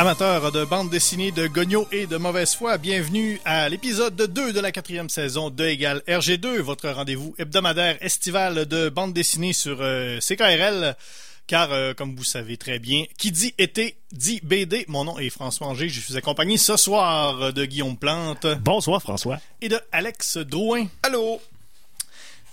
Amateurs de bande dessinée de Gogno et de mauvaise foi, bienvenue à l'épisode 2 de la quatrième saison de Égal RG2, votre rendez-vous hebdomadaire estival de bande dessinée sur euh, CKRL. Car, euh, comme vous savez très bien, qui dit été dit BD. Mon nom est François Anger. Je suis accompagné ce soir de Guillaume Plante. Bonsoir François. Et de Alex Drouin. Allô.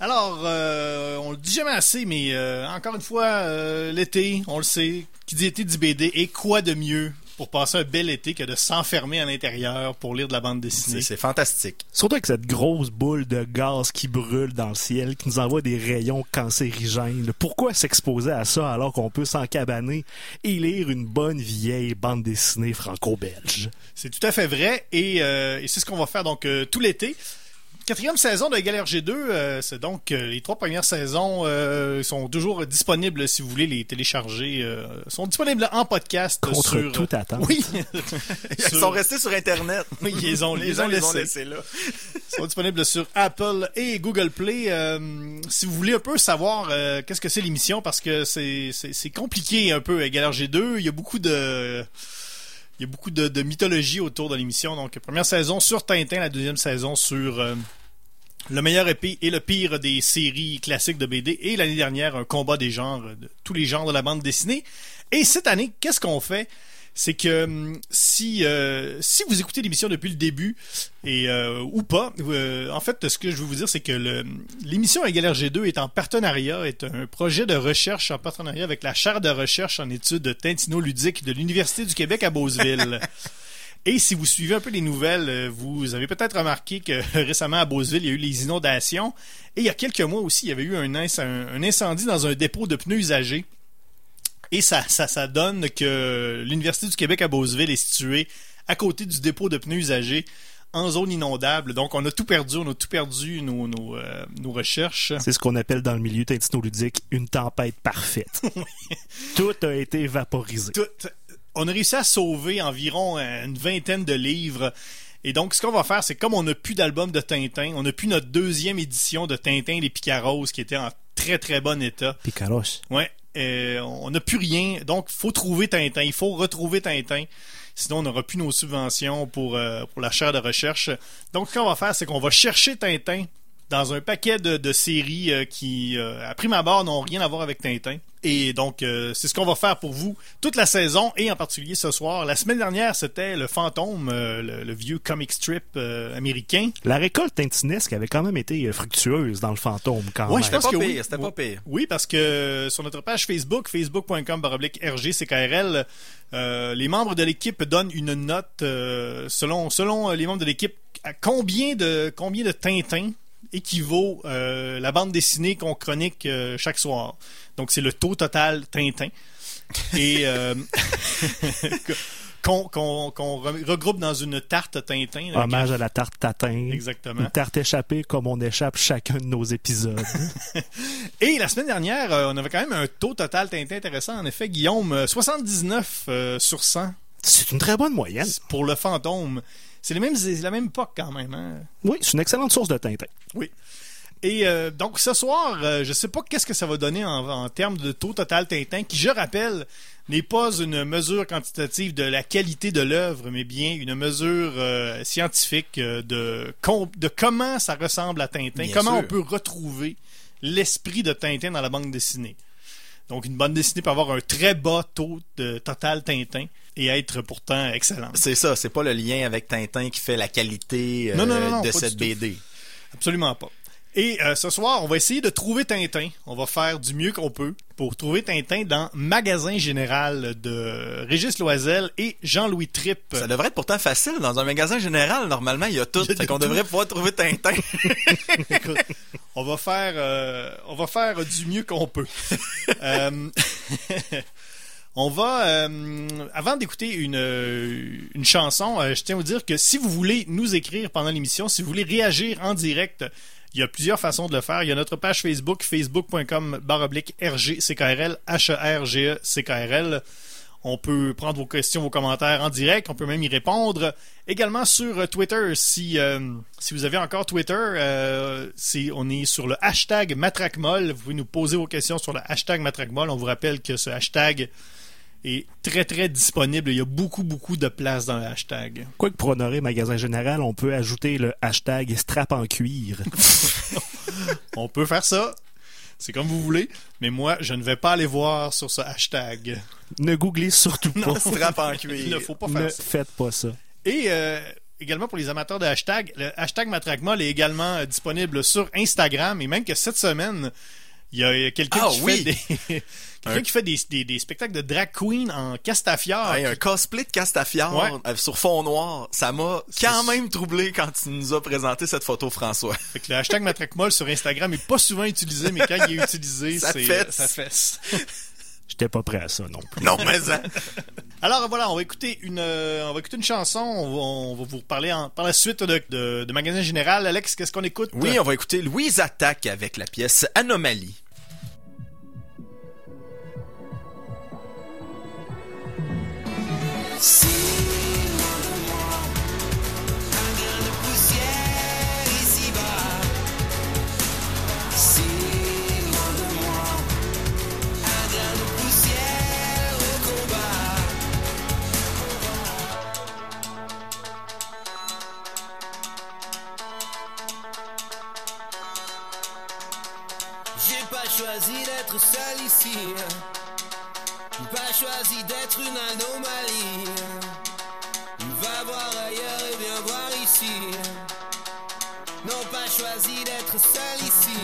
Alors, euh, on le dit jamais assez, mais euh, encore une fois, euh, l'été, on le sait, qui dit été dit BD, et quoi de mieux? Pour passer un bel été que de s'enfermer à l'intérieur pour lire de la bande dessinée. C'est fantastique. Surtout avec cette grosse boule de gaz qui brûle dans le ciel, qui nous envoie des rayons cancérigènes. Pourquoi s'exposer à ça alors qu'on peut s'encabaner et lire une bonne vieille bande dessinée franco-belge? C'est tout à fait vrai, et, euh, et c'est ce qu'on va faire donc euh, tout l'été. Quatrième saison de Galère G2, euh, c'est donc euh, les trois premières saisons euh, sont toujours disponibles si vous voulez les télécharger. euh, sont disponibles en podcast Contre sur. toute attente. Oui, Ils Sur- sont restés sur Internet. Oui, ils ont- les ils gens ont les ont laissés. laissés là. sont disponibles sur Apple et Google Play. Euh, si vous voulez un peu savoir euh, qu'est-ce que c'est l'émission, parce que c'est c'est c'est compliqué un peu Galère G2. Il y a beaucoup de il y a beaucoup de, mythologie autour de l'émission. Donc première saison sur Tintin, la deuxième saison sur euh, le meilleur épée et le pire des séries classiques de BD. Et l'année dernière, un combat des genres, de tous les genres de la bande dessinée. Et cette année, qu'est-ce qu'on fait? C'est que hum, si euh, si vous écoutez l'émission depuis le début et euh, ou pas, euh, en fait, ce que je veux vous dire, c'est que l'émission Égal RG2 est en partenariat, est un projet de recherche en partenariat avec la chaire de recherche en études tintino-ludiques de l'Université du Québec à Beauceville. Et si vous suivez un peu les nouvelles, euh, vous avez peut-être remarqué que récemment à Beauceville, il y a eu les inondations. Et il y a quelques mois aussi, il y avait eu un, inc- un- un incendie dans un dépôt de pneus usagés. Et ça, ça, ça donne que l'Université du Québec à Beauceville est située à côté du dépôt de pneus usagés en zone inondable. Donc on a tout perdu, on a tout perdu nos, nos, euh, nos recherches. C'est ce qu'on appelle dans le milieu tintino-ludique une tempête parfaite. Tout a été vaporisé. tout- on a réussi à sauver environ euh, une vingtaine de livres. Et donc, ce qu'on va faire, c'est comme on n'a plus d'album de Tintin, on n'a plus notre deuxième édition de Tintin les Picaros qui était en très très bon état. Picaros. Ouais, euh, on n'a plus rien. Donc, faut trouver Tintin. Il faut retrouver Tintin. Sinon, on n'aura plus nos subventions pour, euh, pour la chaire de recherche. Donc, ce qu'on va faire, c'est qu'on va chercher Tintin dans un paquet de, de séries euh, qui, euh, à prime abord, n'ont rien à voir avec Tintin. Et donc, euh, c'est ce qu'on va faire pour vous toute la saison et en particulier ce soir. La semaine dernière, c'était le fantôme, euh, le, le vieux comic strip euh, américain. La récolte tintinesque avait quand même été fructueuse dans le fantôme quand Ouais, même. je pense C'était que pas oui. pire, c'était pas pire. Oui, parce que sur notre page Facebook, facebook.com baroblique RGCKRL, euh, les membres de l'équipe donnent une note euh, selon selon les membres de l'équipe à combien de combien de Tintin équivaut euh, la bande dessinée qu'on chronique euh, chaque soir. Donc c'est le taux total Tintin et euh, qu'on qu'on qu'on re- regroupe dans une tarte Tintin. Hommage à la tarte tatin. Exactement. Une tarte échappée comme on échappe chacun de nos épisodes. Et la semaine dernière, on avait quand même un taux total Tintin intéressant. En effet, Guillaume, euh, 79 euh, sur 100 C'est une très bonne moyenne. pour le fantôme. C'est les mêmes- c'est la même époque quand même. Hein? Oui, c'est une excellente source de Tintin. Oui. Et euh, donc ce soir, euh, je sais pas qu'est-ce que ça va donner en, en termes de taux total Tintin, qui je rappelle n'est pas une mesure quantitative de la qualité de l'œuvre, mais bien une mesure euh, scientifique de, com- de comment ça ressemble à Tintin, Bien comment sûr. on peut retrouver l'esprit de Tintin dans la bande dessinée. Donc une bande dessinée peut avoir un très bas taux de total Tintin et être pourtant excellente. C'est ça, c'est pas le lien avec Tintin qui fait la qualité euh, Non, non, non, non, de cette tout. BD. Absolument pas. Et euh, ce soir, on va essayer de trouver Tintin. On va faire du mieux qu'on peut pour trouver Tintin dans Magasin Général de Régis Loisel et Jean-Louis Tripp. Ça devrait être pourtant facile. Dans un magasin général, normalement, il y a tout. Il y a de Fait qu'on tout. devrait pouvoir trouver Tintin. Écoute, on va faire, euh, on va faire du mieux qu'on peut. Euh, On va, euh, avant d'écouter une, euh, une chanson, euh, je tiens à vous dire que si vous voulez nous écrire pendant l'émission, si vous voulez réagir en direct, il y a plusieurs façons de le faire. Il y a notre page Facebook, facebook.com baroblique RGCKRL, H-E-R-G-E-C-K-R-L. On peut prendre vos questions, vos commentaires en direct. On peut même y répondre. Également sur Twitter, si, si vous avez encore Twitter, c'est- on est sur le hashtag MatraqueMolle. Vous pouvez nous poser vos questions sur le hashtag MatraqueMolle. On vous rappelle que ce hashtag est très très disponible. Il y a beaucoup beaucoup de place dans le hashtag. Quoique pour honorer Magasin Général, on peut ajouter le hashtag strap en cuir. On peut faire ça. C'est comme vous voulez. Mais moi, je ne vais pas aller voir sur ce hashtag. ne googlez surtout pas. Strap en Il cuir. ne faut pas faire ne ça. faites pas ça. Et euh, également pour les amateurs de hashtag, le hashtag Matraquemol est également euh, disponible sur Instagram et même que cette semaine, il y a quelqu'un Ah qui oui! fait des quelqu'un Un- qui fait des, des- des spectacles de drag queen en castafiore. Hey, un cosplay de Castafiore Ouais. euh, sur fond noir, ça m'a quand même troublé quand tu nous as présenté cette photo, François. Fait que le hashtag Matraquemol sur Instagram est pas souvent utilisé, mais quand il est utilisé, Ça c'est fesse. ça fesse. J'étais pas prêt à ça non plus. Non, mais hein. Alors voilà, on va écouter une, euh, on va écouter une chanson. On va, on va vous reparler en- par la suite de, de, de Magasin Général. Alex, qu'est-ce qu'on écoute? Oui, on va écouter Louise Attaque avec la pièce Anomalie. J'ai pas choisi d'être seul ici. Pas choisi d'être une anomalie. Va voir ailleurs et viens voir ici. Non, pas choisi d'être seul ici.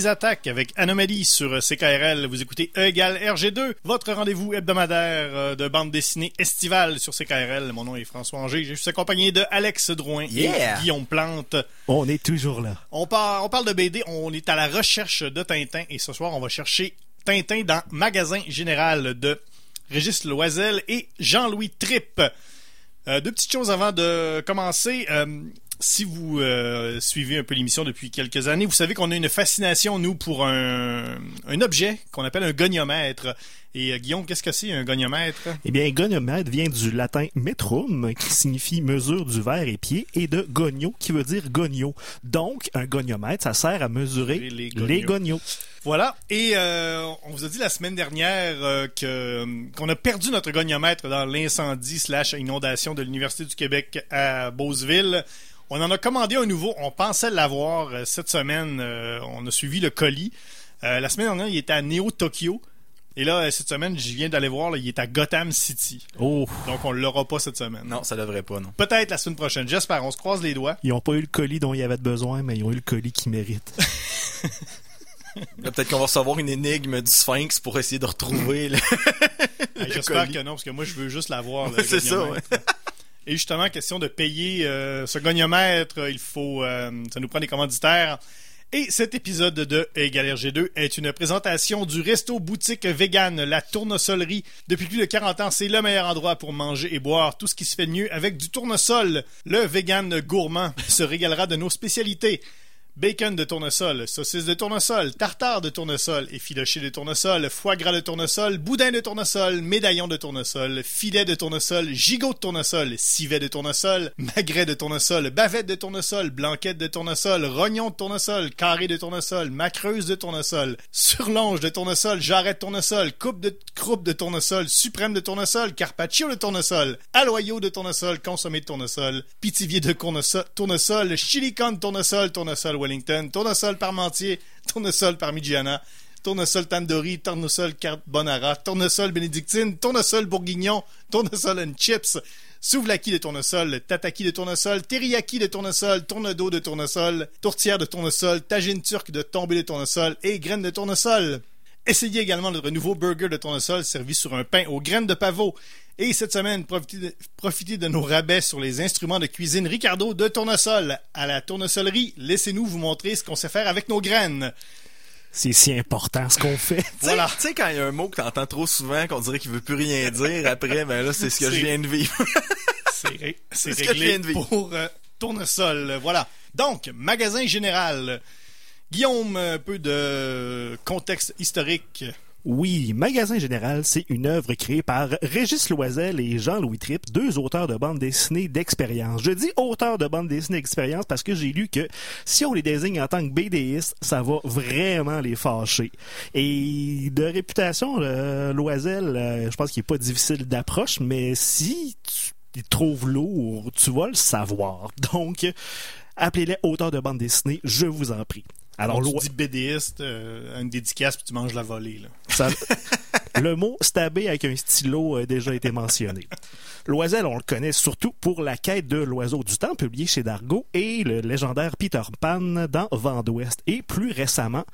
Louise Attaque avec Anomalie sur CKRL. Vous écoutez E égale RG2, votre rendez-vous hebdomadaire euh, de bande dessinée estivale sur CKRL. Mon nom est François Anger. Je suis accompagné de Alex Drouin Yeah! et Guillaume Plante. On est toujours là. On, par- on parle de BD, on est à la recherche de Tintin et ce soir, on va chercher Tintin dans Magasin Général de Régis Loisel et Jean-Louis Tripp. Euh, deux petites choses avant de commencer. Euh, si vous euh, suivez un peu l'émission depuis quelques années, vous savez qu'on a une fascination, nous, pour un, un objet qu'on appelle un goniomètre. Et euh, Guillaume, qu'est-ce que c'est un goniomètre? Eh bien, goniomètre vient du latin metrum, qui signifie mesure du verre et pied, et de gonio, qui veut dire gonio. Donc, un goniomètre, ça sert à mesurer Les les gonios. gonios. Voilà. Et euh, on vous a dit la semaine dernière euh, que qu'on a perdu notre goniomètre dans l'incendie slash inondation de l'Université du Québec à Beauceville. On en a commandé un nouveau. On pensait l'avoir euh, cette semaine. Euh, on a suivi le colis. Euh, la semaine dernière, il était à Neo Tokyo. Et là, cette semaine, je viens d'aller voir, là, il est à Gotham City. Oh, Donc, on l'aura pas cette semaine. Non, ça devrait pas, non. Peut-être la semaine prochaine. J'espère. On se croise les doigts. ils n'ont pas eu le colis dont ils avaient besoin, mais ils ont eu le colis qu'ils méritent. Là, Peut-être qu'on va recevoir une énigme du Sphinx pour essayer de retrouver. le- Hey, J'espère colis. que non, parce que moi, je veux juste l'avoir. le C'est ça. Et justement, question de payer euh, ce goniomètre, il faut, euh, ça nous prend des commanditaires. Et cet épisode de Égal RG2 est une présentation du resto boutique vegan, la tournesolerie. Depuis plus de 40 ans, c'est le meilleur endroit pour manger et boire tout ce qui se fait de mieux avec du tournesol. Le vegan gourmand se régalera de nos spécialités. Bacon de tournesol, saucisse de tournesol, tartare de tournesol, effiloché de tournesol, foie gras de tournesol, boudin de tournesol, médaillon de tournesol, filet de tournesol, gigot de tournesol, civet de tournesol, magret de tournesol, bavette de tournesol, blanquette de tournesol, rognon de tournesol, carré de tournesol, macreuse de tournesol, surlonge de tournesol, jarret de tournesol, coupe de croupe de tournesol, suprême de tournesol, carpaccio de tournesol, aloyau de tournesol, consommé de tournesol, pitivier de tournesol, tournesol chilicon de tournesol, tournesol Wellington, tournesol parmentier, tournesol parmigiana, tournesol tandoori, tournesol carbonara, tournesol bénédictine, tournesol bourguignon, tournesol and chips, souvlaki de tournesol, tataki de tournesol, teriyaki de tournesol, tournedos de tournesol, tourtière de tournesol, tagine turque de tombée de tournesol et graines de tournesol. Essayez également notre nouveau burger de tournesol servi sur un pain aux graines de pavot. Et cette semaine, profitez de, profitez de nos rabais sur les instruments de cuisine Ricardo de tournesol. À la tournesolerie, laissez-nous vous montrer ce qu'on sait faire avec nos graines. C'est si important ce qu'on fait. Tu sais- Voilà. Tu sais, quand il y a un mot que t'entends trop souvent, qu'on dirait qu'il veut plus rien dire, après, ben là, c'est ce que je viens de vivre. C'est ce que je viens de vivre. pour euh, tournesol. Voilà. Donc, magasin général. Guillaume, un peu de contexte historique. Oui, Magasin Général, c'est une œuvre créée par Régis Loisel et Jean-Louis Tripp, deux auteurs de bande dessinée d'expérience. Je dis auteurs de bande dessinée d'expérience parce que j'ai lu que si on les désigne en tant que BDistes, ça va vraiment les fâcher. Et de réputation, euh, Loisel, euh, je pense qu'il est pas difficile d'approche, mais si tu trouves lourd, tu vas le savoir. Donc, appelez-les auteurs de bande dessinée, je vous en prie. Alors, Alors, tu dis BDiste, euh, une dédicace, puis tu manges la volée. Là. ça- le mot stabé avec un stylo a déjà été mentionné. Loisel, on le connaît surtout pour la quête de l'oiseau du temps publié chez Dargo et le légendaire Peter Pan dans Vent d'Ouest et plus récemment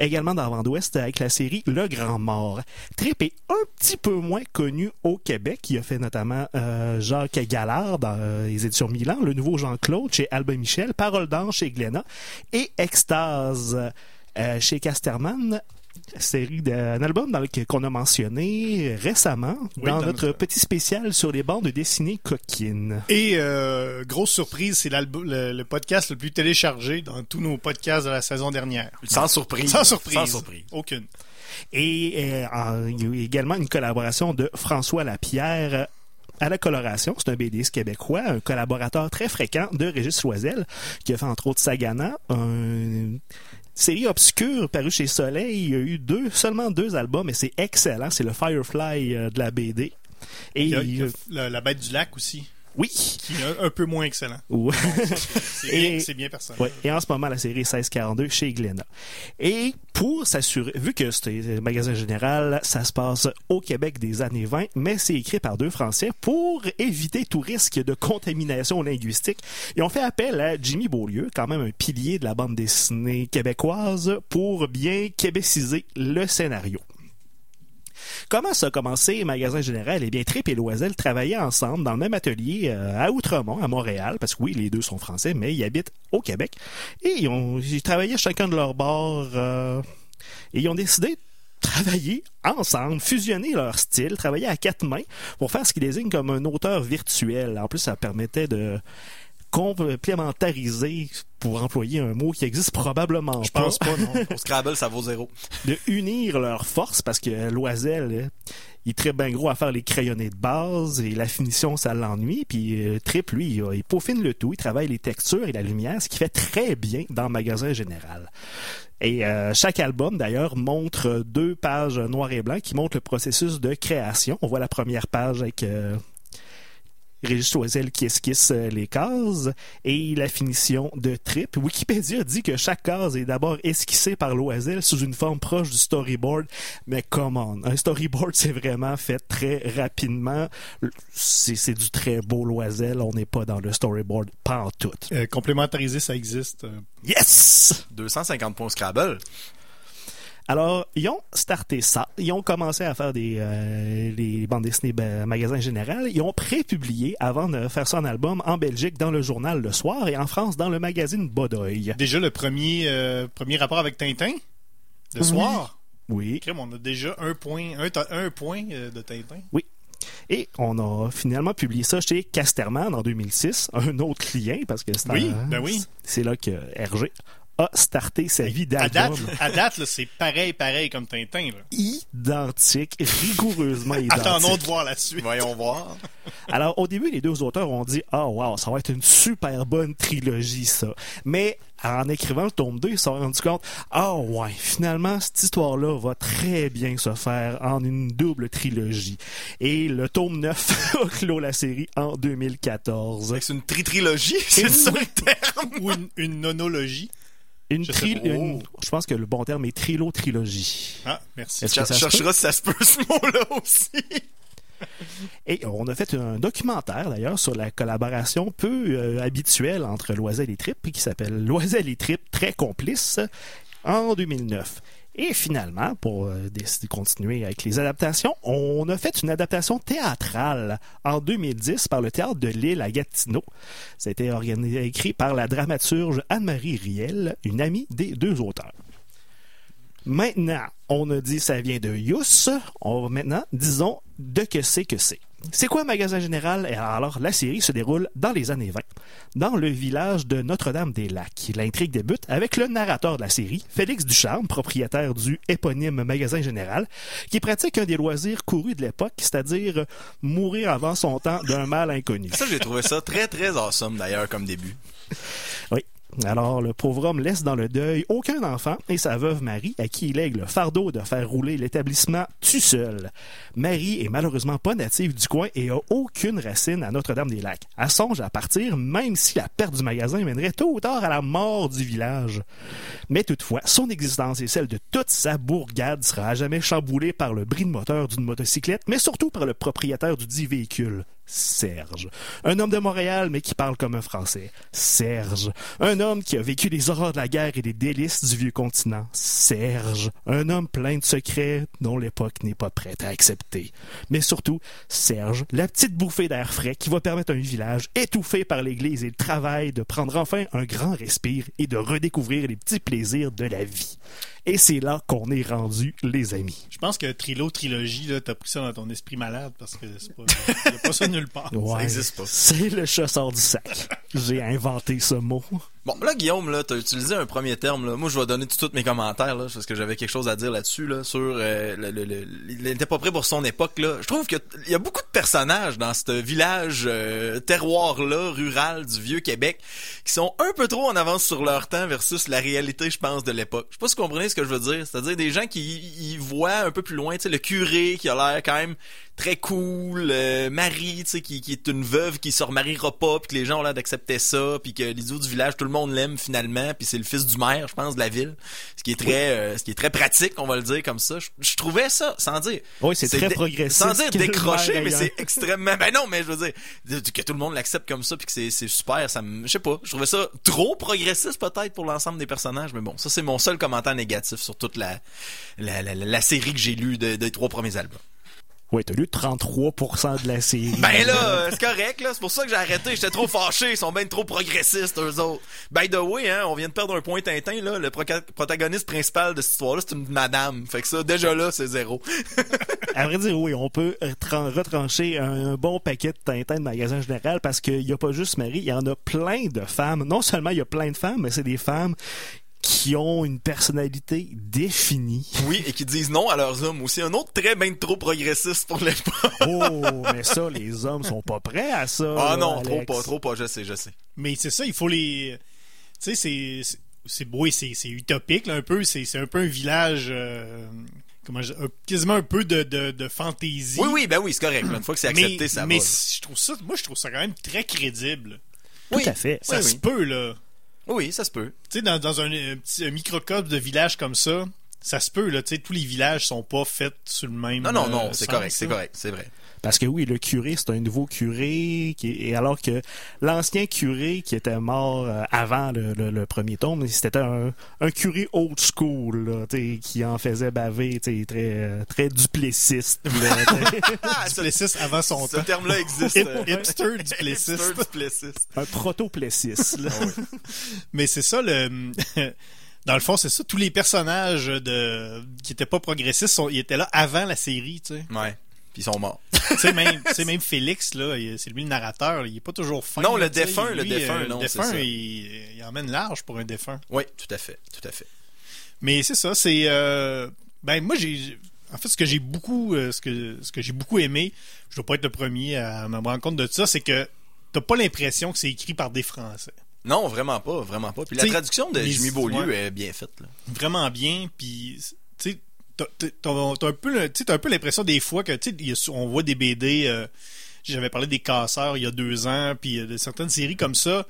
également dans Vent d'Ouest avec la série Le Grand Mort. Trip est un petit peu moins connu au Québec. Il a fait notamment euh, Jacques Gallard dans euh, les éditions Milan, le nouveau Jean-Claude chez Albin Michel, Parole d'ange chez Glénat et Extase euh, chez Casterman série d'un album dans lequel qu'on a mentionné récemment Oui, dans, dans notre notre- petit spécial sur les bandes dessinées coquines. Et euh, grosse surprise, c'est l'album- le, le podcast le plus téléchargé dans tous nos podcasts de la saison dernière. Sans surprise. Sans surprise. Sans surprise. Aucune. Et euh, en- il y a eu également une collaboration de François Lapierre à la coloration. C'est un BDiste québécois, un collaborateur très fréquent de Régis Loisel, qui a fait entre autres Sagana, une série obscure parue chez Soleil. Il y a eu deux, seulement deux albums, et c'est excellent. C'est le Firefly euh, de la BD. Et Il y a, il y a il- la, la bête du lac aussi, oui. qui est un, un peu moins excellent. Ouais. C'est Et- bien, bien personnel. Ouais, et en ce moment, la série 1642 chez Glénat. Et pour s'assurer, vu que c'est un magasin général, ça se passe au Québec des années 20, mais c'est écrit par deux Français pour éviter tout risque de contamination linguistique. Ils ont fait appel à Jimmy Beaulieu, quand même un pilier de la bande dessinée québécoise, pour bien québéciser le scénario. Comment ça a commencé, Magasin Général? Eh bien, Trip et Loisel travaillaient ensemble dans le même atelier euh, à Outremont, à Montréal, parce que oui, les deux sont français, mais ils habitent au Québec. Et ils, travaillaient chacun de leur bord euh, et ils ont décidé travailler ensemble, fusionner leur style, travailler à quatre mains pour faire ce qu'ils désignent comme un auteur virtuel. En plus, ça permettait de complémentarisé, pour employer un mot qui existe probablement Je pense pas, non. Au Scrabble, ça vaut zéro. de unir leurs forces parce que Loisel, il est très bien gros à faire les crayonnés de base et la finition, ça l'ennuie. Puis euh, Trip, lui, il, il peaufine le tout, il travaille les textures et la lumière, ce qui fait très bien dans le magasin général. Et euh, chaque album, d'ailleurs, montre deux pages noir et blanc qui montrent le processus de création. On voit la première page avec euh, Régis Choisel qui esquisse euh, les cases et la finition de Trip. Wikipédia dit que chaque case est d'abord esquissée par Loisel sous une forme proche du storyboard, mais come on, un storyboard c'est vraiment fait très rapidement. C'est du très beau Loisel, on n'est pas dans le storyboard pas en tout. Euh, complémentarisé, ça existe. Yes! 250 points Scrabble. Alors, ils ont starté ça. Ils ont commencé à faire des euh, bandes dessinées ben, magasin général. Ils ont pré-publié avant de faire ça en album en Belgique dans le journal Le Soir et en France dans le magazine Bodoy. Déjà le premier, euh, premier rapport avec Tintin? Oui. soir? Oui. Crème, on a déjà un point, un, point euh, de Tintin. Et on a finalement publié ça chez Casterman en 2006, un autre client parce que c'est Oui, ben oui. c'est là que Hergé a starté sa vie d'album à date là, c'est pareil, pareil comme Tintin. Là. identique, rigoureusement identique. Attendons de voir la suite. Voyons voir. Alors, au début, les deux auteurs ont dit Ah, wow, ça va être une super bonne trilogie, ça. Mais en écrivant le tome 2, ils se sont rendus compte Ah, ouais, finalement, cette histoire-là va très bien se faire en une double trilogie. Et le tome 9 a clos la série en 2014. Fait que C'est une tri-trilogie, c'est ça le terme. Ou une, une nonologie. Une Je tri- une- je pense que le bon terme est trilo-trilogie. Ah, merci. Tu chercheras si ça se peut ce mot-là aussi. Et on a fait un documentaire d'ailleurs sur la collaboration peu euh, habituelle entre Loisel et Trip qui s'appelle Loisel et Trip très complices en 2009. Et finalement, pour euh, décider de continuer avec les adaptations, on a fait une adaptation théâtrale en 2010 par le Théâtre de Lille à Gatineau. Organisé, écrit par la dramaturge Anne-Marie Riel, une amie des deux auteurs. Maintenant, on a dit ça vient de Yus. On va maintenant, disons, de que c'est que c'est. C'est quoi Magasin Général? Alors, la série se déroule dans les années 20, dans le village de Notre-Dame-des-Lacs. L'intrigue débute avec le narrateur de la série, Félix Ducharme, propriétaire du éponyme Magasin Général, qui pratique un des loisirs courus de l'époque, c'est-à-dire mourir avant son temps d'un mal inconnu. Ça, j'ai trouvé ça très, très awesome d'ailleurs comme début. Oui. Alors, le pauvre homme laisse dans le deuil aucun enfant et sa veuve Marie, à qui il lègue le fardeau de faire rouler l'établissement tout seul. Marie est malheureusement pas native du coin et a aucune racine à Notre-Dame-des-Lacs. Elle songe à partir, même si la perte du magasin mènerait tôt ou tard à la mort du village. Mais toutefois, son existence et celle de toute sa bourgade sera à jamais chamboulée par le bris de moteur d'une motocyclette, mais surtout par le propriétaire du dit véhicule. Serge. Un homme de Montréal, mais qui parle comme un Français. Serge. Un homme qui a vécu les horreurs de la guerre et les délices du vieux continent. Serge. Un homme plein de secrets dont l'époque n'est pas prête à accepter. Mais surtout, Serge, la petite bouffée d'air frais qui va permettre à un village étouffé par l'église et le travail de prendre enfin un grand respire et de redécouvrir les petits plaisirs de la vie. Et c'est là qu'on est rendu, les amis. Je pense que Trilo Trilogie, là, t'as pris ça dans ton esprit malade parce que c'est pas, y a pas ça nulle part. Ouais, existe pas. C'est le chasseur du sac. J'ai inventé ce mot. Bon, là, Guillaume, là, t'as utilisé un premier terme, là. Moi, je vais donner tout de suite mes commentaires, là, parce que j'avais quelque chose à dire là-dessus, là, sur, euh, il était pas prêt pour son époque, là. Je trouve qu'il y a beaucoup de personnages dans ce village, euh, terroir-là, rural du vieux Québec, qui sont un peu trop en avance sur leur temps versus la réalité, je pense, de l'époque. Je sais pas si vous comprenez ce que je veux dire. C'est-à-dire des gens qui y voient un peu plus loin, tu sais, le curé qui a l'air quand même très cool, euh, Marie, tu sais, qui, qui est une veuve qui se remariera pas, puis que les gens ont l'air d'accepter ça, puis que les autres du village, tout le monde l'aime finalement, puis c'est le fils du maire, je pense, de la ville, ce qui est très, euh, ce qui est très pratique, on va le dire comme ça. Je, je trouvais ça, sans dire, Oui, c'est très progressiste sans dire décroché, mais c'est extrêmement, ben non, mais je veux dire, que tout le monde l'accepte comme ça, puis que c'est, super, ça me, je sais pas, je trouvais ça trop progressiste peut-être pour l'ensemble des personnages, mais bon, ça c'est mon seul commentaire négatif sur toute la, la, la, la- la série que j'ai lue de- des trois premiers albums. Ouais, t'as lu 33% de la série. Ben là, euh, c'est correct, là. C'est pour ça que j'ai arrêté. J'étais trop fâché. Ils sont bien trop progressistes, eux autres. By the way, hein, on vient de perdre un point Tintin, là. Le proca- protagoniste principal de cette histoire-là, c'est une madame. Fait que ça, déjà là, c'est zéro. À vrai dire, oui, on peut retran- retrancher un, bon paquet de Tintin de magasin général parce qu'il n'y a pas juste Marie, il y en a plein de femmes. Non seulement il y a plein de femmes, mais c'est des femmes qui ont une personnalité définie. Oui, et qui disent non à leurs hommes aussi. Un autre très bien trop progressiste pour l'époque. Oh, mais ça, les hommes sont pas prêts à ça. Ah là, non, trop pas, trop pas, je sais, je sais. Mais c'est ça, il faut les. Tu sais, c'est. c'est- C'est beau et c'est c'est utopique, là, un peu. C'est c'est un peu un village. euh, Comment je- un- quasiment un peu de, de, de fantaisie. Oui, oui, ben oui, c'est correct. Une fois que c'est accepté, mais, ça mais va. là. je trouve ça, moi, je trouve ça quand même très crédible. Tout Oui. à fait. Ça Oui, se oui. peut, là. Oui, ça se peut. Tu sais, dans, dans un, un petit un microcosme de village comme ça, ça se peut, là. Tu sais, tous les villages sont pas faits sur le même. Non, non, euh, non, c'est sens, correct, c'est correct, c'est vrai. Parce que oui, le curé, c'est un nouveau curé, qui est- et alors que l'ancien curé qui était mort euh, avant le, le- le premier tome, c'était un, un curé old school, là, qui en faisait baver, très, très duplessiste. Ah, ce, Duplessis avant son ce temps. terme-là existe. Euh, hipster duplessiste. duplessiste. un proto-plessiste. là. Mais c'est ça le. Dans le fond, c'est ça. Tous les personnages de qui étaient pas progressistes, sont... ils étaient là avant la série, tu sais. Ouais. Puis ils sont morts. tu sais même, même Félix là, c'est lui le narrateur. Il est pas toujours fin. Non, là, le défunt, le défunt, euh, non, Le défunt, il, il emmène large pour un défunt. Oui, tout à fait, tout à fait. Mais c'est ça. C'est euh, ben moi j'ai en fait ce que j'ai beaucoup euh, ce que ce que j'ai beaucoup aimé. Je dois pas être le premier à me rendre compte de ça, c'est que t'as pas l'impression que c'est écrit par des Français. Non, vraiment pas, vraiment pas. Puis la traduction de Jimmy Beaulieu ouais. est bien faite. Là. vraiment bien puis tu sais t'as- un peu un peu l'impression des fois que a- on voit des BD euh, j'avais parlé des casseurs il y a deux ans puis de certaines séries comme ça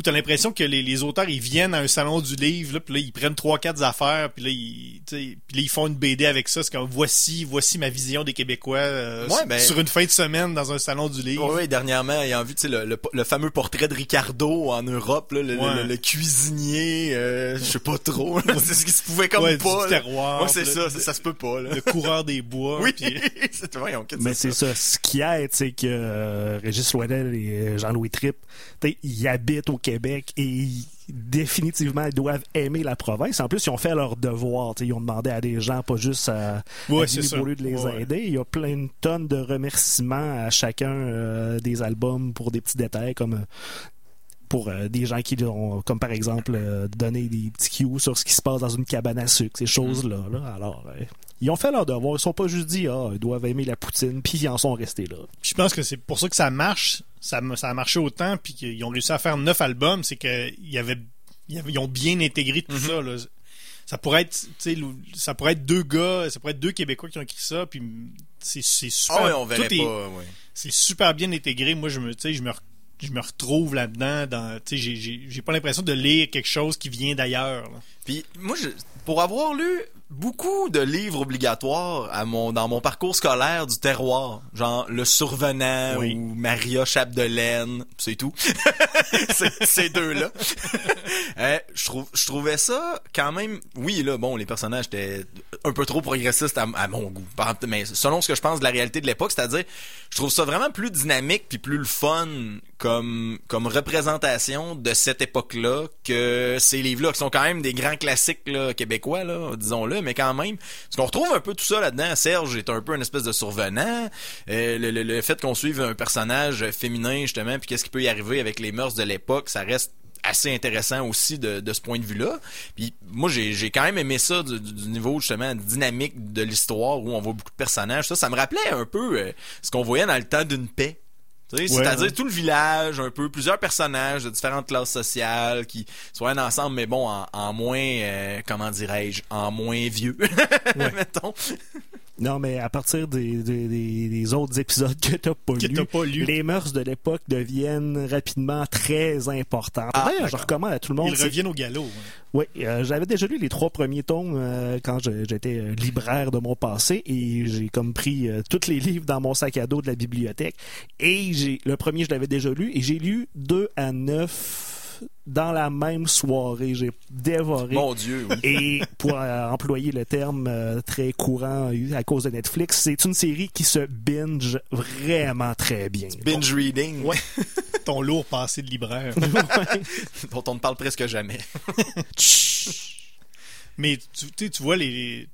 où t'as l'impression que les, les auteurs ils viennent à un salon du livre là puis là ils prennent trois quatre affaires puis là ils tu sais, puis là ils font une BD avec ça c'est comme voici voici ma vision des Québécois euh, Ouais, sur- ben- sur une fin de semaine dans un salon du livre Oui, dernièrement, ayant vu tu sais, le, le, le fameux portrait de Ricardo en Europe, là, le, le- Ouais. le- le cuisinier, euh, je sais pas trop, c'est ce qui se pouvait comme Ouais, pas. du terroir Ouais, c'est ça, le- ça, ça se peut pas. Là. le coureur des bois Oui, puis- c'est qu'est-ce que Mais c'est ça? ça. Ce qui aide, c'est que euh, Régis Loinel et Jean-Louis Tripp, ils habitent au Québec et ils- définitivement ils doivent aimer la province. En plus, ils ont fait leur devoir. t'sais, Ils ont demandé à des gens, pas juste à, Ouais, à de les Ouais. aider. Il y a plein de tonnes de remerciements à chacun euh, des albums pour des petits détails comme... pour euh, des gens qui ont, comme par exemple, euh, donné des petits cues sur ce qui se passe dans une cabane à sucre, ces choses-là. Là. Alors, euh, ils ont fait leur devoir. Ils sont pas juste dit, ah, ils doivent aimer la poutine, puis ils en sont restés là. je pense que c'est pour ça que ça marche. Ça, ça a marché autant, puis qu'ils ont réussi à faire neuf albums. C'est y avait- ils ont bien intégré tout ça. Là. Ça pourrait être, tu sais, le- ça pourrait être deux gars, ça pourrait être deux Québécois qui ont écrit ça, puis c'est super. Ah ouais, on verrait tout est- pas, ouais. C'est super bien intégré. Moi, je me, tu sais, je me, je me retrouve là-dedans. Dans, tu sais, j'ai- j'ai j'ai pas l'impression de lire quelque chose qui vient d'ailleurs. Puis moi, je, pour avoir lu beaucoup de livres obligatoires à mon, dans mon parcours scolaire du terroir, genre Le Survenant Oui. ou Maria Chapdelaine, c'est tout. C'est- Ces deux-là. Euh, je, trouve, je trouvais ça quand même... Oui, là, bon, les personnages étaient un peu trop progressistes à, à mon goût. Mais selon ce que je pense de la réalité de l'époque, c'est-à-dire, je trouve ça vraiment plus dynamique puis plus le fun comme, comme représentation de cette époque-là que ces livres-là, qui sont quand même des grands classiques là, québécois, là, disons-le, mais quand même, parce qu'on retrouve un peu tout ça là-dedans. Serge est un peu une espèce de survenant. Euh, le, fait qu'on suive un personnage féminin, justement, puis qu'est-ce qui peut y arriver avec les mœurs de l'époque, ça reste assez intéressant aussi de, ce point de vue-là. Puis moi, j'ai quand même aimé ça du niveau justement dynamique de l'histoire où on voit beaucoup de personnages. Ça, ça me rappelait un peu euh, ce qu'on voyait dans le temps d'une paix. Ouais, C'est-à-dire ouais. tout le village, un peu, plusieurs personnages de différentes classes sociales qui se voyaient ensemble, mais bon, en, en moins, euh, comment dirais-je, en moins vieux, mettons. Non, mais à partir des, des, des- des autres épisodes que t'as pas pas lu. les mœurs de l'époque deviennent rapidement très importantes. Ah, D'ailleurs, je recommande à tout le monde. Ils reviennent au galop. Oui, euh, j'avais déjà lu les trois premiers tomes euh, quand j'étais euh, libraire de mon passé et j'ai comme pris euh, tous les livres dans mon sac à dos de la bibliothèque et j'ai le premier je l'avais déjà lu et j'ai lu 2 à 9 dans la même soirée. J'ai dévoré. Mon Dieu, oui. Et pour euh, employer le terme euh, très courant euh, à cause de Netflix, c'est une série qui se binge vraiment très bien. Binge reading, Ouais. Ton lourd passé de libraire. dont on ne parle presque jamais. Mais tu, vois les, les-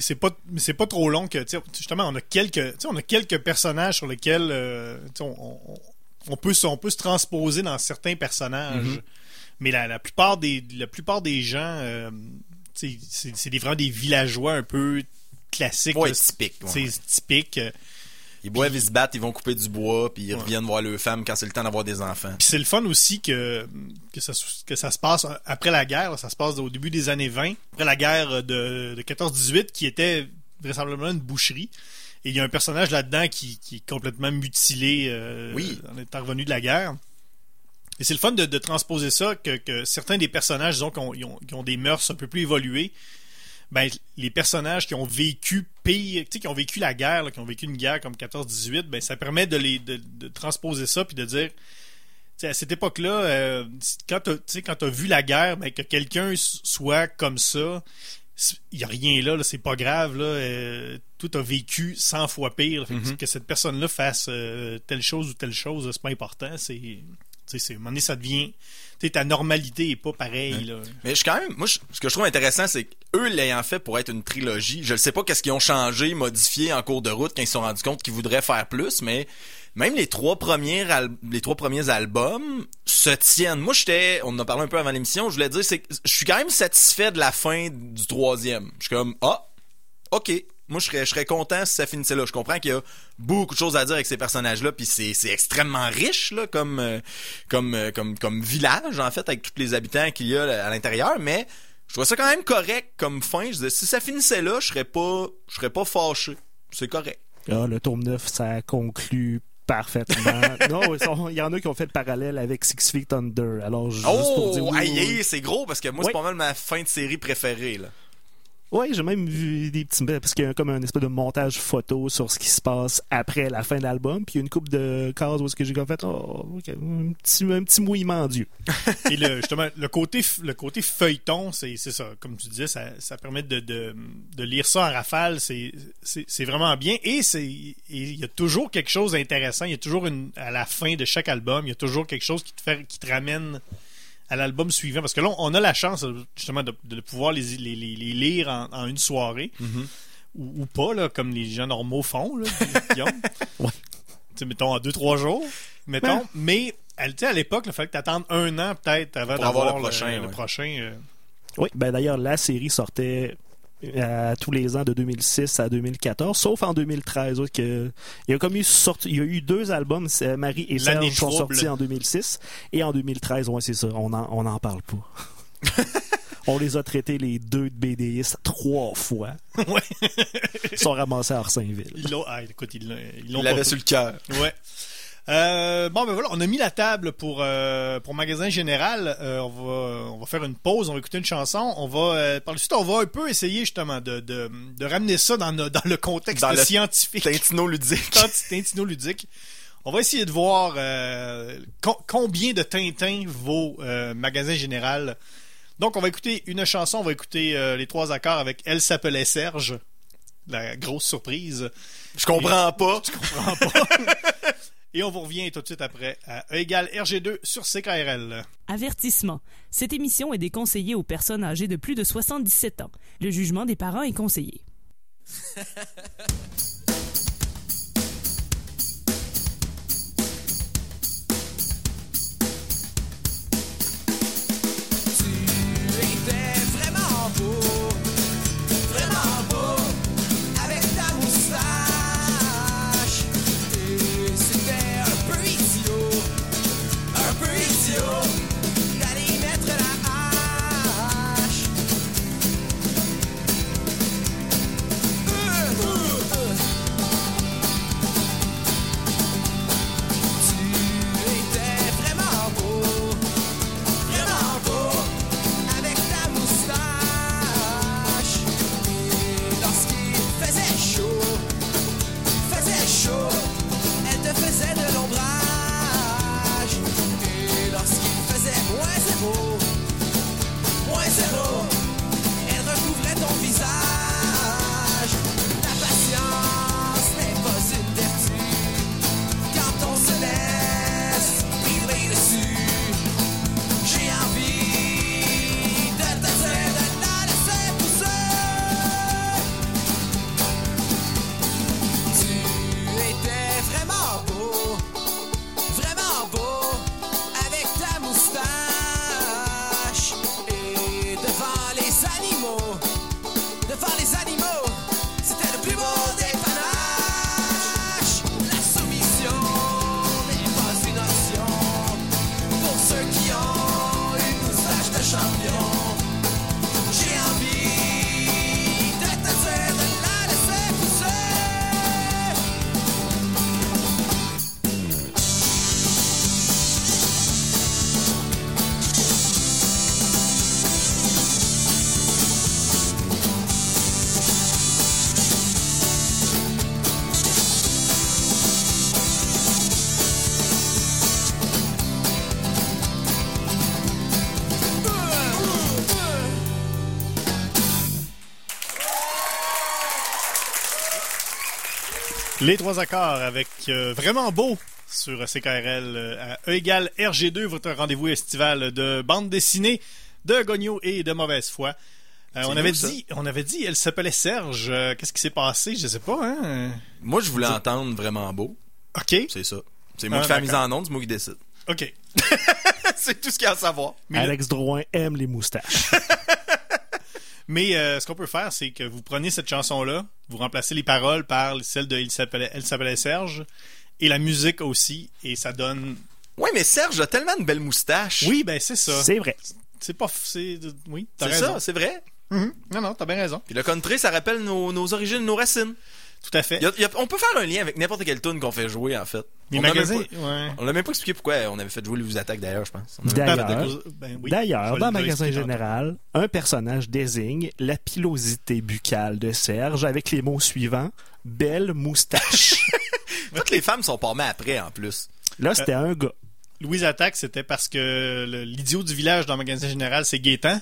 c'est pas mais c'est pas trop long que justement on a quelques on a quelques personnages sur lesquels euh, on- on peut se, on peut se transposer dans certains personnages. Mm-hmm. Mais la, la plupart des la plupart des gens euh, c'est des vraiment des villageois un peu classiques. Ouais, ouais. C'est typique. Ils boivent, ils se battent, ils vont couper du bois, puis ils Ouais. reviennent voir leurs femmes quand c'est le temps d'avoir des enfants. Puis c'est le fun aussi que, que, ça, que ça se passe après la guerre. là, ça se passe au début des années 20, après la guerre de, de 14-18, qui était vraisemblablement une boucherie. Et il y a un personnage là-dedans qui, qui est complètement mutilé euh, Oui. en étant revenu de la guerre. Et c'est le fun de, de transposer ça, que, que certains des personnages, disons, qui ont, ils ont- qui ont des mœurs un peu plus évoluées, ben, les personnages qui ont vécu pire, tu sais, qui ont vécu la guerre, là, qui ont vécu une guerre comme 14-18, ben, ça permet de les de, de transposer ça puis de dire, tu sais, à cette époque-là, euh, quand tu t'as vu la guerre, ben, que quelqu'un soit comme ça, il y a rien là, là c'est pas grave là. euh, tout a vécu 100 fois pire. Fait que, Mhm. que cette personne-là fasse euh, telle chose ou telle chose, c'est pas important. C'est, c'est, à un moment donné, ça devient, ta normalité est pas pareille là. Mais je suis quand même, moi, je- ce que je trouve intéressant, c'est qu'eux l'ayant fait pour être une trilogie, je ne sais pas qu'est-ce qu'ils ont changé, modifié en cours de route quand ils se sont rendus compte qu'ils voudraient faire plus, mais même les trois premiers, les trois premiers albums se tiennent. Moi, j'étais, on en a parlé un peu avant l'émission, je voulais dire, c'est je suis quand même satisfait de la fin du troisième. Je suis comme, ah, ok. Moi, je serais, je serais content si ça finissait là. Je comprends qu'il y a beaucoup de choses à dire avec ces personnages-là, puis c'est, c'est extrêmement riche là, comme, euh, comme, euh, comme, comme village en fait, avec tous les habitants qu'il y a à l'intérieur. Mais je trouve ça quand même correct comme fin. Je disais, si ça finissait là, je serais pas, je serais pas fâché. C'est correct. Ah, le tome 9, ça conclut parfaitement. non, ils sont- il y en a qui ont fait le parallèle avec Six Feet Under. Alors, juste pour dire Oh, oui, aïe, oui, aïe, oui. c'est gros parce que moi, Oui. c'est pas mal ma fin de série préférée là. Ouais, j'ai même vu des petits parce qu'il y a comme un espèce de montage photo sur ce qui se passe après la fin de l'album, puis il y a une coupe de cases où est-ce que j'ai fait oh, un petit un petit mouillement d'yeux. Et le, justement, le côté, le côté feuilleton, c'est ça. Comme tu disais, ça, ça permet de, de, de lire ça en rafale. C'est vraiment bien. Et c'est il y a toujours quelque chose d'intéressant. Il y a toujours une, à la fin de chaque album, il y a toujours quelque chose qui te, fait, qui te ramène à l'album suivant. Parce que là, on a la chance, justement, de, de pouvoir les, les, les, les lire en, en une soirée. Ou, ou pas, là, comme les gens normaux font, là. Ouais. Mettons, en deux, trois jours. Mettons. Mais, à, tu sais, à l'époque, il fallait que tu attendes un an, peut-être, avant d'avoir avoir le prochain, Le ouais. prochain euh, Oui, ben d'ailleurs la série sortait euh, tous les ans de 2006 à 2014, sauf en 2013. où que- il y a comme eu sorti, il y a eu deux albums, Marie et Serge sont sortis en 2006 et en 2013, ouais c'est ça, on en on en parle pas. on les a traités les deux de BDistes trois fois. Ouais. Ils sont ramassés à Arsainville. Ils l'ont. Ah, écoute, ils l'ont ils l'ont Il pas l'avait pris. sur le cœur. Ouais. Euh, bon ben voilà, on a mis la table pour euh, pour magasin général. Euh, on va on va faire une pause, on va écouter une chanson. On va euh, par la suite on va un peu essayer justement de de, de ramener ça dans no- dans le contexte Dans le scientifique, Tintino ludique. Tintino ludique. On va essayer de voir euh, co- combien de Tintin vaut euh, magasin général. Donc on va écouter une chanson, on va écouter euh, les trois accords avec Elle s'appelait Serge. La grosse surprise. Je comprends pas. comprends pas. Et on vous revient tout de suite après à E égale RG2 sur CKRL. Avertissement. Cette émission est déconseillée aux personnes âgées de plus de 77 ans. Le jugement des parents est conseillé. Tu étais vraiment beau, Les trois accords avec euh, vraiment beau sur CKRL euh, à E égale RG2, votre rendez-vous estival de bande dessinée de Gogno et de mauvaise foi. Euh, on avait dit, on avait dit, elle s'appelait Serge. Euh, Qu'est-ce qui s'est passé? Je sais pas. Hein. Moi, je voulais entendre vraiment beau. Ok, C'est ça. C'est moi Ah, qui fais la mise en onde, c'est moi qui décide. ok. c'est tout ce qu'il y a à savoir. Mais là- Alex Drouin aime les moustaches. Mais euh, ce qu'on peut faire, c'est que vous prenez cette chanson-là, vous remplacez les paroles par celle de Il s'appelait, elle s'appelait Serge, et la musique aussi, et ça donne. Ouais, mais Serge a tellement de belles moustaches. Oui, ben c'est ça. C'est vrai. C'est pas, c'est, oui, t'as c'est raison. ça, c'est vrai. Mhm. Non, non, t'as bien raison. Puis le country, ça rappelle nos, nos origines, nos racines. Tout à fait. Il y a- il y a- on peut faire un lien avec n'importe quelle tune qu'on fait jouer, en fait. Les on a magasins, même pas- ouais. On l'a même pas expliqué pourquoi on avait fait jouer les attaques d'ailleurs, je pense. D'ailleurs, Ben oui. Dans le Magasin Général, un personnage désigne la pilosité buccale de Serge avec les mots suivants belle moustache. Toutes les femmes sont pas après, en plus. Là, c'était un gars. Louise Attaque, c'était parce que l'idiot du village dans le magasin général, c'est Gaétan.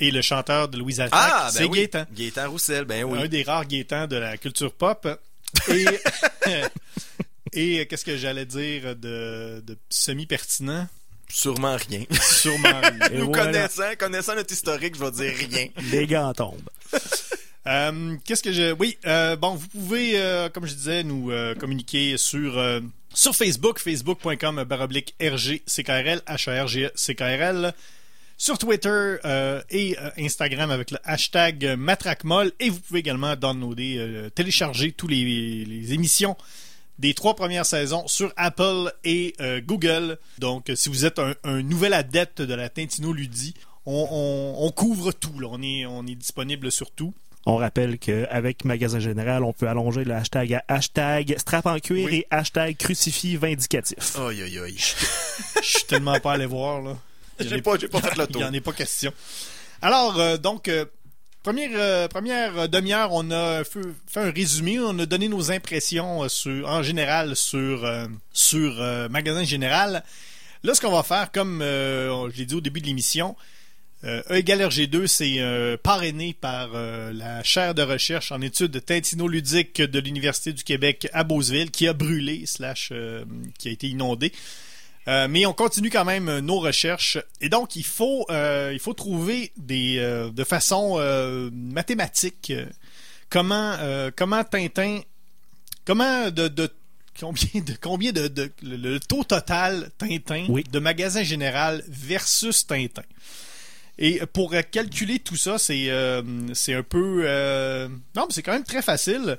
Et le chanteur de Louise Attaque, Ah, ben c'est oui. Gaétan. Gaétan Roussel, ben oui. Un des rares Gaétans de la culture pop. Et, et qu'est-ce que j'allais dire de, de semi-pertinent? Sûrement rien. Sûrement. Et Nous voilà. connaissant, connaissant notre historique, je vais dire rien. Les gants tombent. Euh, Qu'est-ce que je. Oui, euh, bon, vous pouvez, euh, comme je disais, nous euh, communiquer sur, euh, sur Facebook, facebook.com baroblique RGCKRL, H-A-R-G-E-C-K-R-L, sur Twitter euh, et euh, Instagram avec le hashtag MatraqueMolle. Et vous pouvez également downloader, euh, télécharger tous les, les émissions des trois premières saisons sur Apple et euh, Google. Donc, si vous êtes un, un nouvel adepte de la Tintino Ludie, on, on- on couvre tout. Là. On, est, on est disponible sur tout. On rappelle qu'avec Magasin Général, on peut allonger le hashtag à hashtag strap en cuir Oui. et hashtag crucifix vindicatif. Aïe, aïe, aïe. Je suis tellement pas allé voir. là. Il J'ai pas, fait le Il tour. n'y en est pas question. Alors, euh, donc, euh, première, euh, première demi-heure, on a fait, fait un résumé. On a donné nos impressions sur, en général sur, sur Magasin Général. Là, ce qu'on va faire, comme je l'ai dit au début de l'émission, E égale RG2, c'est parrainé par la chaire de recherche en études tintino-ludiques de l'Université du Québec à Beauceville, qui a brûlé, slash, qui a été inondé. Euh, mais on continue quand même euh, nos recherches. Et donc, il faut, euh, il faut trouver des, euh, de façon mathématique comment, comment Tintin, comment de, de combien de combien de, de- le, le taux total Tintin Oui. de magasin général versus Tintin. Et pour calculer tout ça, c'est c'est un peu non, mais c'est quand même très facile.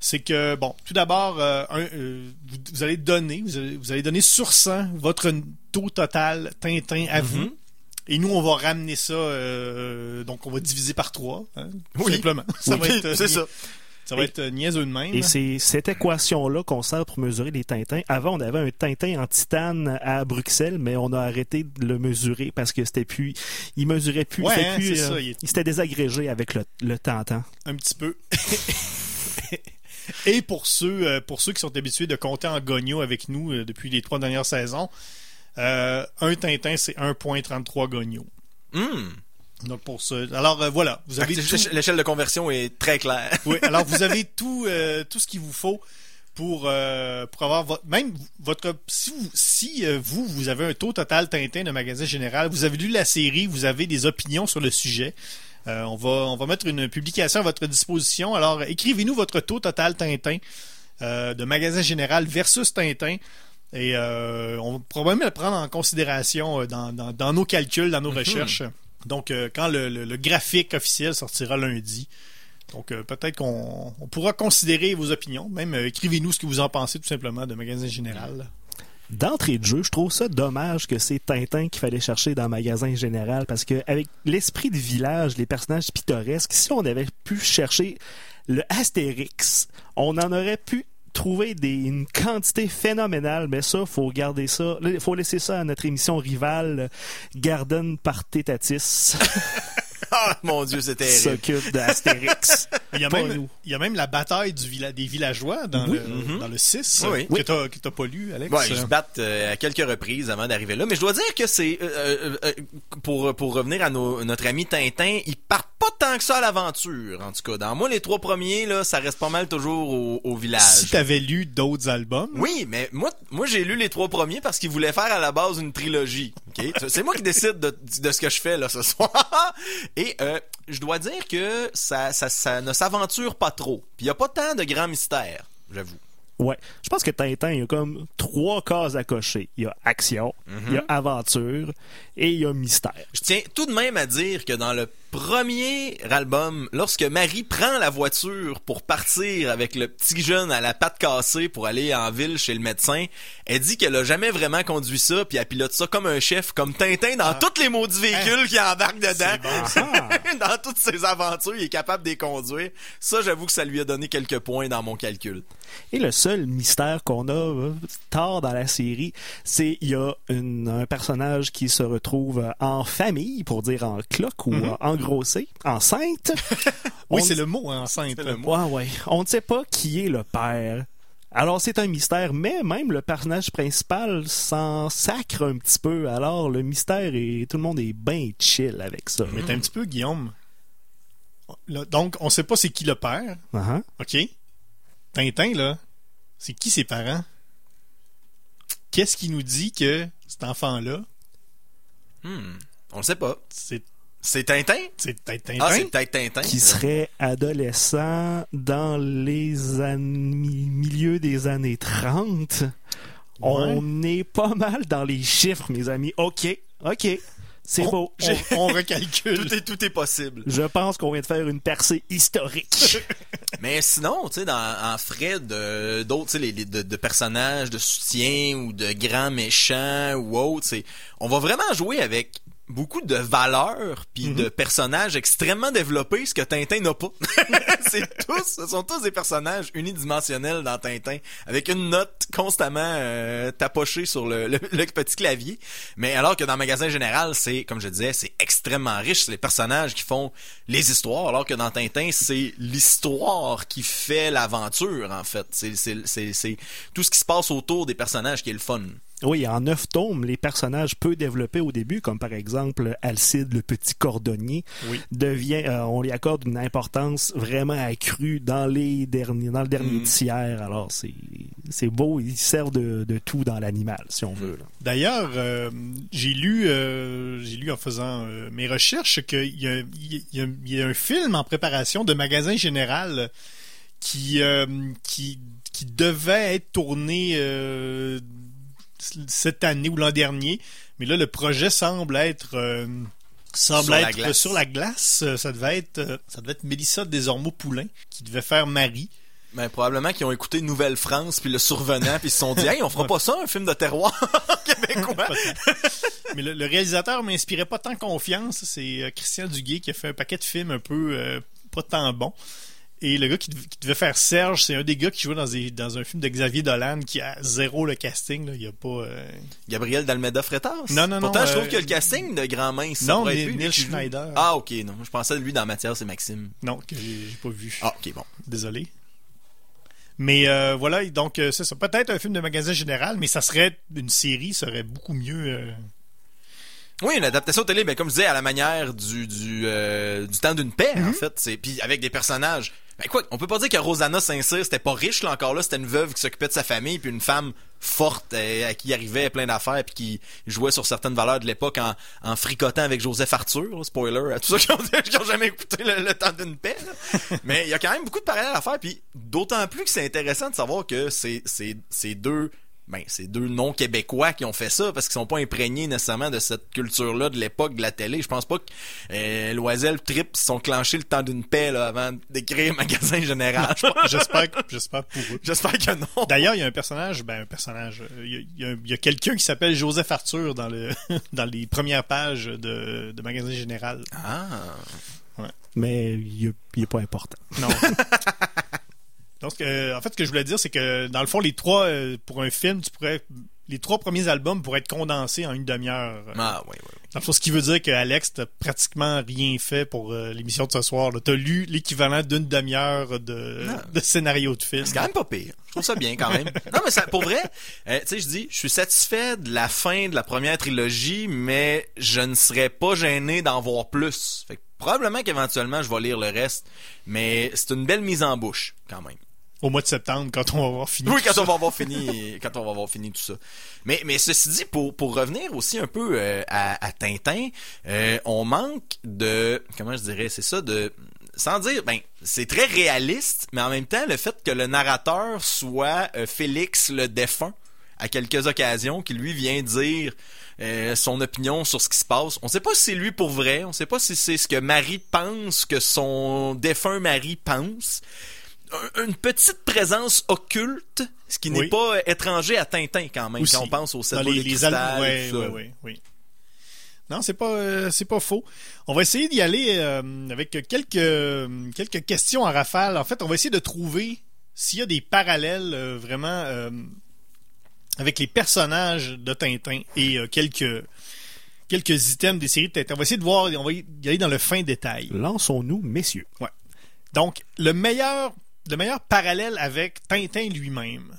C'est que bon, tout d'abord, euh, euh, vous, vous allez donner, vous allez, vous allez donner sur 100 votre taux total Tintin à vous. Et nous, on va ramener ça, euh, donc on va diviser par 3, hein, Oui. simplement. Ça va être, c'est ça. Ça va être euh, niaiseux de même. Et c'est cette équation-là qu'on sert pour mesurer les Tintins. Avant, on avait un Tintin en titane à Bruxelles, mais on a arrêté de le mesurer parce que c'était plus, il mesurait plus, Ouais, c'était hein, euh, il s'était désagrégé avec le, le Tintin. un petit peu. Et pour ceux, euh, pour ceux qui sont habitués de compter en gogno avec nous euh, depuis les trois dernières saisons, euh, un Tintin, c'est 1.33 gogno. Hum. Donc pour ce, alors euh, voilà, vous avez tout, L'échelle de conversion est très claire. oui, alors vous avez tout, euh, tout ce qu'il vous faut pour euh, pour avoir votre même votre si vous si vous vous avez un taux total Tintin de magasin général, vous avez lu la série, vous avez des opinions sur le sujet. Euh, on va on va mettre une publication à votre disposition. Alors écrivez-nous votre taux total Tintin euh, de magasin général versus Tintin. Et euh, on va probablement le prendre en considération dans, dans, dans nos calculs, dans nos recherches. Donc, quand le, le- le graphique officiel sortira lundi. Donc, euh, peut-être qu'on on pourra considérer vos opinions. Même, euh, écrivez-nous ce que vous en pensez, tout simplement, de Magasin Général. D'entrée de jeu, je trouve ça dommage que c'est Tintin qu'il fallait chercher dans le magasin général parce que avec l'esprit de village, les personnages pittoresques, si on avait pu chercher le Astérix, on en aurait pu trouver des, une quantité phénoménale, mais ça, faut garder ça, faut laisser ça à notre émission rivale Garden par Tétatis Ah, mon Dieu, c'est qui terrible. s'occupe d'Astérix. Il y, a même, nous. il y a même la bataille du villa- des villageois dans, Oui. le, dans le 6 Oui, euh, que t'as que t'as pas lu, Alex. Ouais, ils se battent euh, à quelques reprises avant d'arriver là. Mais je dois dire que c'est... euh, euh, euh, pour, pour revenir à nos- notre ami Tintin, ils partent pas tant que ça à l'aventure, en tout cas. Dans moi, les trois premiers, là, ça reste pas mal toujours au, au village. si t'avais lu d'autres albums, Oui, mais moi, moi j'ai lu les trois premiers parce qu'ils voulaient faire à la base une trilogie. ok? C'est moi qui décide de, de ce que je fais là ce soir. Et euh, je dois dire que ça, ça, ça ne s'aventure pas trop. Puis il y a pas tant de grands mystères, j'avoue. Ouais. Je pense que Tintin, il y a comme trois cases à cocher. Il y a action, il y a aventure et il y a mystère. Je tiens tout de même à dire que dans le premier album, lorsque Marie prend la voiture pour partir avec le petit jeune à la patte cassée pour aller en ville chez le médecin, elle dit qu'elle a jamais vraiment conduit ça, puis elle pilote ça comme un chef, comme Tintin dans tous les maudits véhicules qui embarquent dedans. Bon, dans toutes ses aventures, il est capable de les conduire. Ça, j'avoue que ça lui a donné quelques points dans mon calcul. Et le seul mystère qu'on a euh, tard dans la série, c'est il y a une- un personnage qui se retrouve en famille, pour dire en cloque ou euh, engrossé, enceinte. oui, On- c'est le mot hein, enceinte. C'est le là. mot. Ouais, ouais. On ne sait pas qui est le père. Alors c'est un mystère, mais même le personnage principal s'en sacre un petit peu. Alors le mystère et tout le monde est bien chill avec ça. Mais t'es un petit peu, Guillaume. Là, donc, on sait pas c'est qui le père. Uh-huh. OK? Tintin, là, c'est qui ses parents? Qu'est-ce qui nous dit que cet enfant-là, Hmm, on le sait pas. c'est C'est Tintin? c'est peut-être Tintin? Ah, c'est peut-être Tintin. Qui serait adolescent dans les an- mi- milieux des années 30. On est pas mal dans les chiffres, mes amis. OK, OK. C'est on, beau. on- on recalcule. Tout est, tout est possible. Je pense qu'on vient de faire une percée historique. Mais sinon, tu sais, dans, en frais de d'autres, tu sais, les, les- de, de personnages de soutien ou de grands méchants ou autres, on va vraiment jouer avec beaucoup de valeurs puis de personnages extrêmement développés, ce que Tintin n'a pas. c'est tous, ce sont tous des personnages unidimensionnels dans Tintin, avec une note constamment euh, tapochée sur le, le- le petit clavier. Mais alors que dans Magasin Général, c'est, comme je disais, c'est extrêmement riche. C'est les personnages qui font les histoires, alors que dans Tintin, c'est l'histoire qui fait l'aventure, en fait. C'est, c'est tout ce qui se passe autour des personnages qui est le fun. Oui, en neuf tomes, les personnages peu développés au début, comme par exemple Alcide, le petit cordonnier, Oui. devient, euh, on lui accorde une importance vraiment accrue dans les derniers, dans le dernier Mm. tiers. Alors c'est, c'est beau, ils servent de, de tout dans l'animal, si on veut. D'ailleurs, euh, j'ai lu, euh, j'ai lu en faisant mes recherches qu'il y a, il y, a, il y a un film en préparation de Magasin Général qui, qui, qui devait être tourné cette année ou l'an dernier, mais là le projet semble être euh, semble Sur la être glace. sur la glace. Euh, Ça devait être euh, ça devait être Mélissa Desormeaux-Poulain qui devait faire Marie. Ben, probablement qu'ils ont écouté Nouvelle-France puis le survenant puis ils se sont dit, hey, on fera pas ça, un film de terroir québécois. Mais le, le réalisateur m'inspirait pas tant confiance. C'est Christian Duguay qui a fait un paquet de films un peu euh, pas tant bons. Et le gars qui, dev- qui devait faire Serge, c'est un des gars qui jouait dans, des- dans un film de Xavier Dolan qui a zéro le casting. Là. Il y a pas. euh, Gabriel d'Almeida Freitas? Non, non, non, Pourtant, je trouve euh, que le casting de Grand Mince, Non, pourrait Neil- Neil joue. Schneider. Ah, ok, non. Je pensais de lui dans Matière, c'est Maxime. Non, que j'ai pas vu. Ah, ok, bon. Désolé. Mais euh, voilà, donc c'est ça. Peut-être un film de magasin général, mais ça serait une série, ça serait beaucoup mieux. Oui, une adaptation télé, mais comme je disais, à la manière du du, euh, du temps d'une paix, en fait. C'est puis avec des personnages. Ben quoi, on peut pas dire que Rosanna Saint-Cyr c'était pas riche là encore là, c'était une veuve qui s'occupait de sa famille puis une femme forte euh, à qui arrivait plein d'affaires puis qui jouait sur certaines valeurs de l'époque en, fricotant avec Joseph Arthur, spoiler à tous ceux qui ont, jamais écouté le, temps d'une paix. là. Mais il y a quand même beaucoup de parallèles à faire puis d'autant plus que c'est intéressant de savoir que ces deux ben, c'est deux non-québécois qui ont fait ça parce qu'ils sont pas imprégnés nécessairement de cette culture-là de l'époque de la télé. Je pense pas que euh, Loisel Trip se sont clenchés le temps d'une paix là, avant d'écrire Magasin Général. J'espère que- j'espère pour eux. J'espère que non. D'ailleurs, il y a un personnage, ben un personnage, euh, il y a, quelqu'un qui s'appelle Joseph Arthur dans le dans les premières pages de, de Magasin Général. Ah. Mais il n'est pas important. Non. Donc, euh, en fait, ce que je voulais dire, c'est que dans le fond, les trois euh, pour un film, tu pourrais les trois premiers albums pourraient être condensés en une demi-heure. Ah, oui, oui. oui. Dans le fond, ce qui veut dire que Alex, t'as pratiquement rien fait pour euh, l'émission de ce soir. T'as lu l'équivalent d'une demi-heure de, Non. de scénario de film. C'est quand même pas pire. Je trouve ça bien quand même. Non, mais ça, pour vrai, euh, tu sais, je dis, je suis satisfait de la fin de la première trilogie, mais je ne serais pas gêné d'en voir plus. Fait que probablement qu'éventuellement, je vais lire le reste, mais c'est une belle mise en bouche, quand même. Au mois de septembre, quand on va avoir fini. Oui, tout quand ça. on va avoir fini, quand on va avoir fini tout ça. Mais, mais ceci dit, pour, pour revenir aussi un peu euh, à, à Tintin, euh, on manque de, comment je dirais, c'est ça, de, sans dire, ben, c'est très réaliste, mais en même temps, le fait que le narrateur soit euh, Félix le défunt, à quelques occasions, qui lui vient dire euh, son opinion sur ce qui se passe. On sait pas si c'est lui pour vrai, on sait pas si c'est ce que Marie pense que son défunt mari pense. Un- Une petite présence occulte, ce qui n'est pas étranger à Tintin quand même, Aussi. quand on pense au Dans cerveau les, les cristal. albums. Ouais, ouais, ouais, oui. Non, c'est pas, euh, c'est pas faux. On va essayer d'y aller euh, avec quelques, quelques questions en rafale. En fait, on va essayer de trouver s'il y a des parallèles euh, vraiment euh, avec les personnages de Tintin et euh, quelques, quelques items des séries de Tintin. On va essayer de voir, on va y aller dans le fin détail. Lançons-nous, messieurs. Donc, le meilleur, le meilleur parallèle avec Tintin lui-même.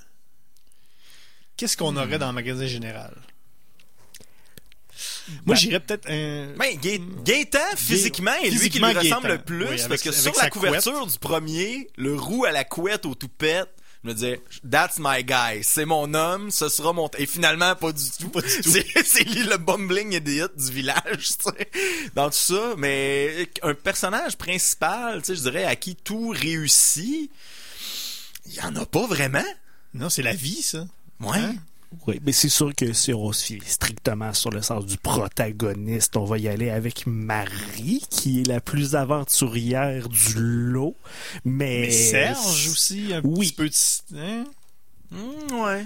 Qu'est-ce qu'on aurait dans le magasin général? Moi, j'irais peut-être un. Ben, Gaétan, physiquement, est lui qui lui ressemble Gaétan. le plus, Oui, parce que sur la couverture du premier, le roux à la couette au toupette, je me disais, that's my guy, c'est mon homme, ce sera mon... Et finalement, pas du tout. C'est c'est lui le bumbling idiot du village, tu sais, dans tout ça. Mais un personnage principal, tu sais, je dirais, à qui tout réussit, il y en a pas vraiment. Non, c'est la vie, ça. Ouais. Hein? Oui, mais c'est sûr que si on se fie strictement sur le sens du protagoniste, on va y aller avec Marie, qui est la plus aventurière du lot. Mais, Mais Serge aussi, un Oui. petit peu de. hein? Hmm, ouais.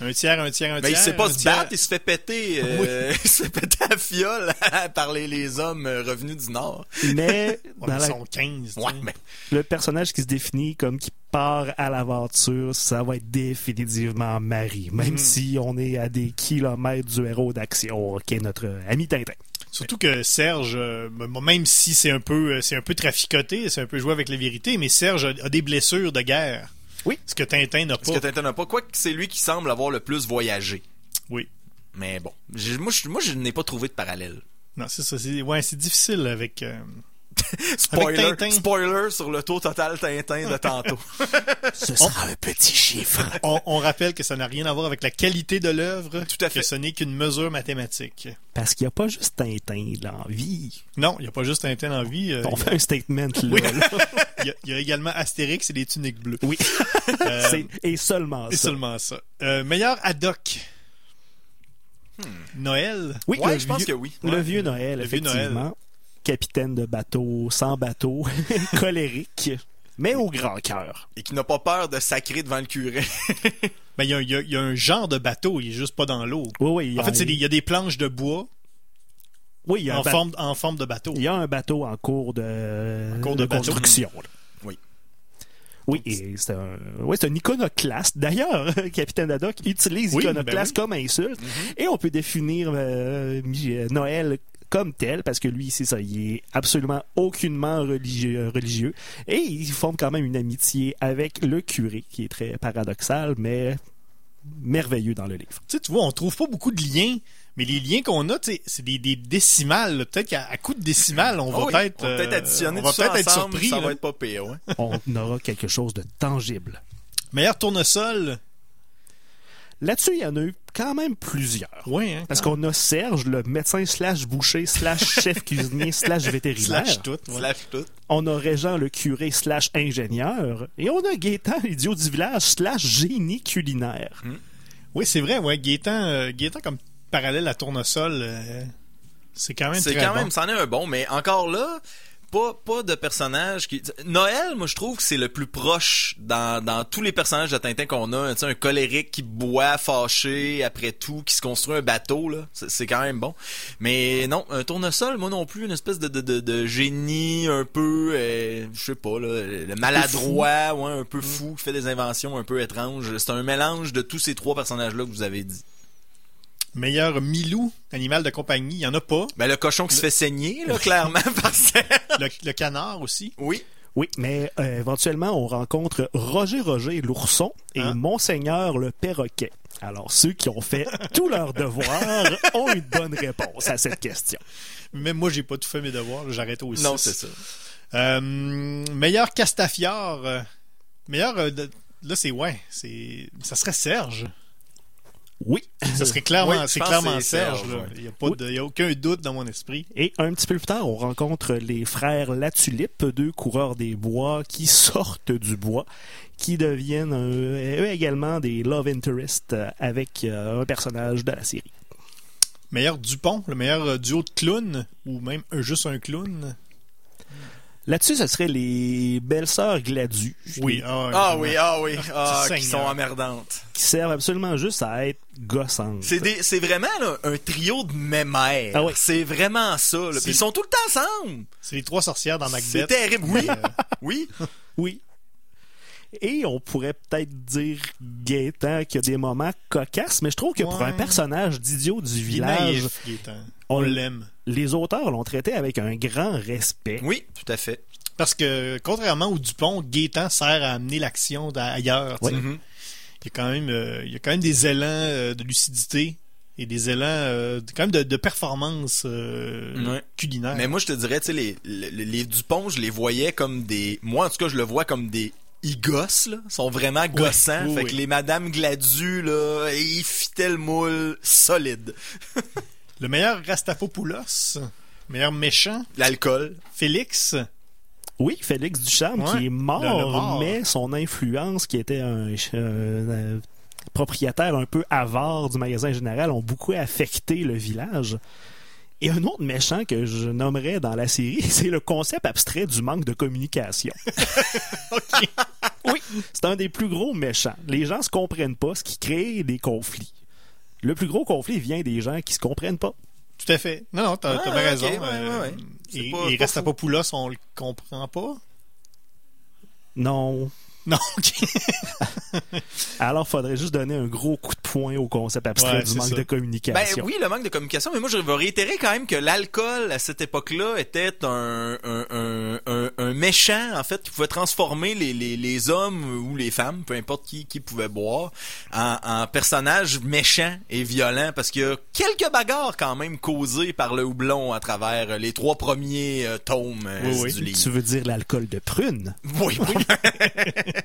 Un tiers, un tiers, un Ben, tiers. il sait pas se tiers. battre, il se fait péter, euh, il se fait péter à fiole par les, les hommes euh, revenus du Nord. Mais dans mais la- ils sont 15. tu Ouais, sais. mais le personnage qui se définit comme qui part à l'aventure, ça va être définitivement Marie. Même Mhm. si on est à des kilomètres du héros d'action, qui est notre ami Tintin. Surtout que Serge, euh, même si c'est un peu, c'est un peu traficoté, c'est un peu joué avec la vérité, mais Serge a, a des blessures de guerre. Oui. Ce que Tintin n'a pas. que Tintin n'a pas. Quoi que c'est lui qui semble avoir le plus voyagé. Oui. Mais bon. J'ai- Moi, je, moi, je n'ai pas trouvé de parallèle. Non, c'est ça. C'est, ouais, c'est difficile avec. euh, Spoiler, Tintin. spoiler sur le taux total Tintin de tantôt. Ce sera un petit chiffre. on, on rappelle que ça n'a rien à voir avec la qualité de l'œuvre. Tout à fait. Que ce n'est qu'une mesure mathématique. Parce qu'il n'y a pas juste Tintin dans la vie. Non, il n'y a pas juste Tintin en vie. euh, On fait un statement là. Oui. là. Il y, a- il y a également Astérix et les tuniques bleues. Oui. Euh, et seulement et ça. seulement ça. Euh, meilleur Haddock. Noël? Oui, ouais, le je pense vieux- que oui. Le Ouais. vieux Noël, Le vieux effectivement. Noël. Capitaine de bateau, sans bateau, colérique, mais au grand cœur. Et qui n'a pas peur de sacrer devant le curé. Ben, il y a, y y un genre de bateau, il est juste pas dans l'eau. Oui, oui. il y En a- fait, il y a des planches de bois oui, il y a un en ba- forme, en forme de bateau. Il y a un bateau en cours de, En cours de bateau. construction. Oui. Oui, c'est un, ouais, c'est un iconoclaste. D'ailleurs, Capitaine Haddock utilise Oui, iconoclaste ben comme insulte. Mhm. Et on peut définir euh, euh, Noël comme tel, parce que lui, c'est ça, il est absolument aucunement religieux, religieux. Et il forme quand même une amitié avec le curé, qui est très paradoxal, mais merveilleux dans le livre. Tu sais, tu vois, on trouve pas beaucoup de liens, mais les liens qu'on a, c'est des, des décimales. Peut-être qu'à à coup de décimales, on Ah va oui, peut-être, euh, additionner on va peut-être être ensemble, surpris. Ça là. va être pas pire, ouais. On aura quelque chose de tangible. Meilleur tournesol. Là-dessus, il y en a eu quand même plusieurs. Oui, hein, Parce qu'on a Serge, le médecin slash boucher slash chef cuisinier slash vétérinaire. Slash tout. ouais. Slash tout. On a Régent, le curé slash ingénieur. Et on a Gaétan, l'idiot du village slash génie culinaire. Oui, c'est vrai, ouais. Gaétan, euh, Gaétan comme parallèle à Tournesol, euh, c'est quand même C'est quand bon. même, c'en est un bon, mais encore là, pas, pas de personnage qui... Noël, moi, je trouve que c'est le plus proche dans, dans tous les personnages de Tintin qu'on a. Tu sais, un colérique qui boit fâché après tout, qui se construit un bateau, là. C'est c'est quand même bon. Mais non, un tournesol, moi non plus, une espèce de, de, de, de génie un peu, euh, je sais pas, là, le maladroit, ouais, un peu fou, qui fait des inventions un peu étranges. C'est un mélange de tous ces trois personnages-là que vous avez dit. Meilleur Milou, animal de compagnie, il y en a pas. Ben, le cochon qui se fait saigner, là, clairement, parce que... Le, le canard aussi. Oui. Oui, mais euh, éventuellement, on rencontre Roger Roger l'ourson et Hein? Monseigneur le perroquet. Alors, ceux qui ont fait tous leurs devoirs ont une bonne réponse à cette question. Même moi, j'ai pas tout fait mes devoirs. J'arrête aussi. Non, c'est ça. Euh, meilleur Castafiore. euh, meilleur. euh, là, c'est ouais. c'est Ça serait Serge. Oui. Serait clairement, Oui, c'est clairement Serge. Serge, là. ouais. Il n'y a, pas de- il y a aucun doute dans mon esprit. Et un petit peu plus tard, on rencontre les frères Latulippe, deux coureurs des bois qui sortent du bois, qui deviennent euh, eux également des love interests avec euh, un personnage de la série. Meilleur Dupont, le meilleur euh, duo de clowns, ou même juste un clown? Là-dessus, ce serait les belles-sœurs Gladu. Oui. Ah, Ah oui, ah oui, ah, Seigneur. qui sont emmerdantes. Qui servent absolument juste à être gossantes. C'est des, c'est vraiment là, un trio de mémères. Ah oui. C'est vraiment ça. là. Puis ils sont tout le temps ensemble. C'est les trois sorcières dans Macbeth. C'est terrible. Oui, euh, oui. Oui. Et on pourrait peut-être dire Gaétan qu'il y a des moments cocasses, mais je trouve que pour un personnage d'idiot du il est village, naïf, Gaétan. on On l'aime. Les auteurs l'ont traité avec un grand respect. Oui, tout à fait. Parce que, contrairement au Dupont, Gaétan sert à amener l'action sais. Mhm. Il y a quand même, euh, il y a quand même des élans euh, de lucidité et des élans euh, de- quand même de, de performance euh, Ouais. culinaire. Mais moi, je te dirais, tu sais, les, les, les Dupont, je les voyais comme des. Moi, en tout cas, je le vois comme des. Ils gossent, là. Ils sont vraiment gossants. oui, fait oui. que les Madame Gladu, là, ils fitaient le moule solide. Le meilleur Rastapopoulos, meilleur méchant, L'alcool. Félix. Oui, Félix Ducharme Ouais, qui est mort, le- le mort. mais son influence, qui était un, un, un propriétaire un peu avare du magasin général, ont beaucoup affecté le village. Et un autre méchant que je nommerais dans la série, c'est le concept abstrait du manque de communication. OK. Oui, c'est un des plus gros méchants. Les gens se comprennent pas, ce qui crée des conflits. Le plus gros conflit vient des gens qui se comprennent pas. Tout à fait. Non, non, t'as Ah, raison. ouais, euh, ouais, ouais. C'est Et, pas- et pas Rastapopoulos, on le comprend pas. Non. Non, ok. Alors, faudrait juste donner un gros coup de poing au concept abstrait Ouais, du manque ça. de Ben communication. oui, le manque de communication, mais moi je vais réitérer quand même que l'alcool à cette époque-là était un, un, un, un, un méchant en fait qui pouvait transformer les, les, les hommes ou les femmes, peu importe qui, qui pouvait boire, en, en personnages méchants et violents parce qu'il y a quelques bagarres quand même causées par le houblon à travers les trois premiers euh, tomes euh, Oui, oui. du livre. Tu veux dire l'alcool de prune? Oui, oui.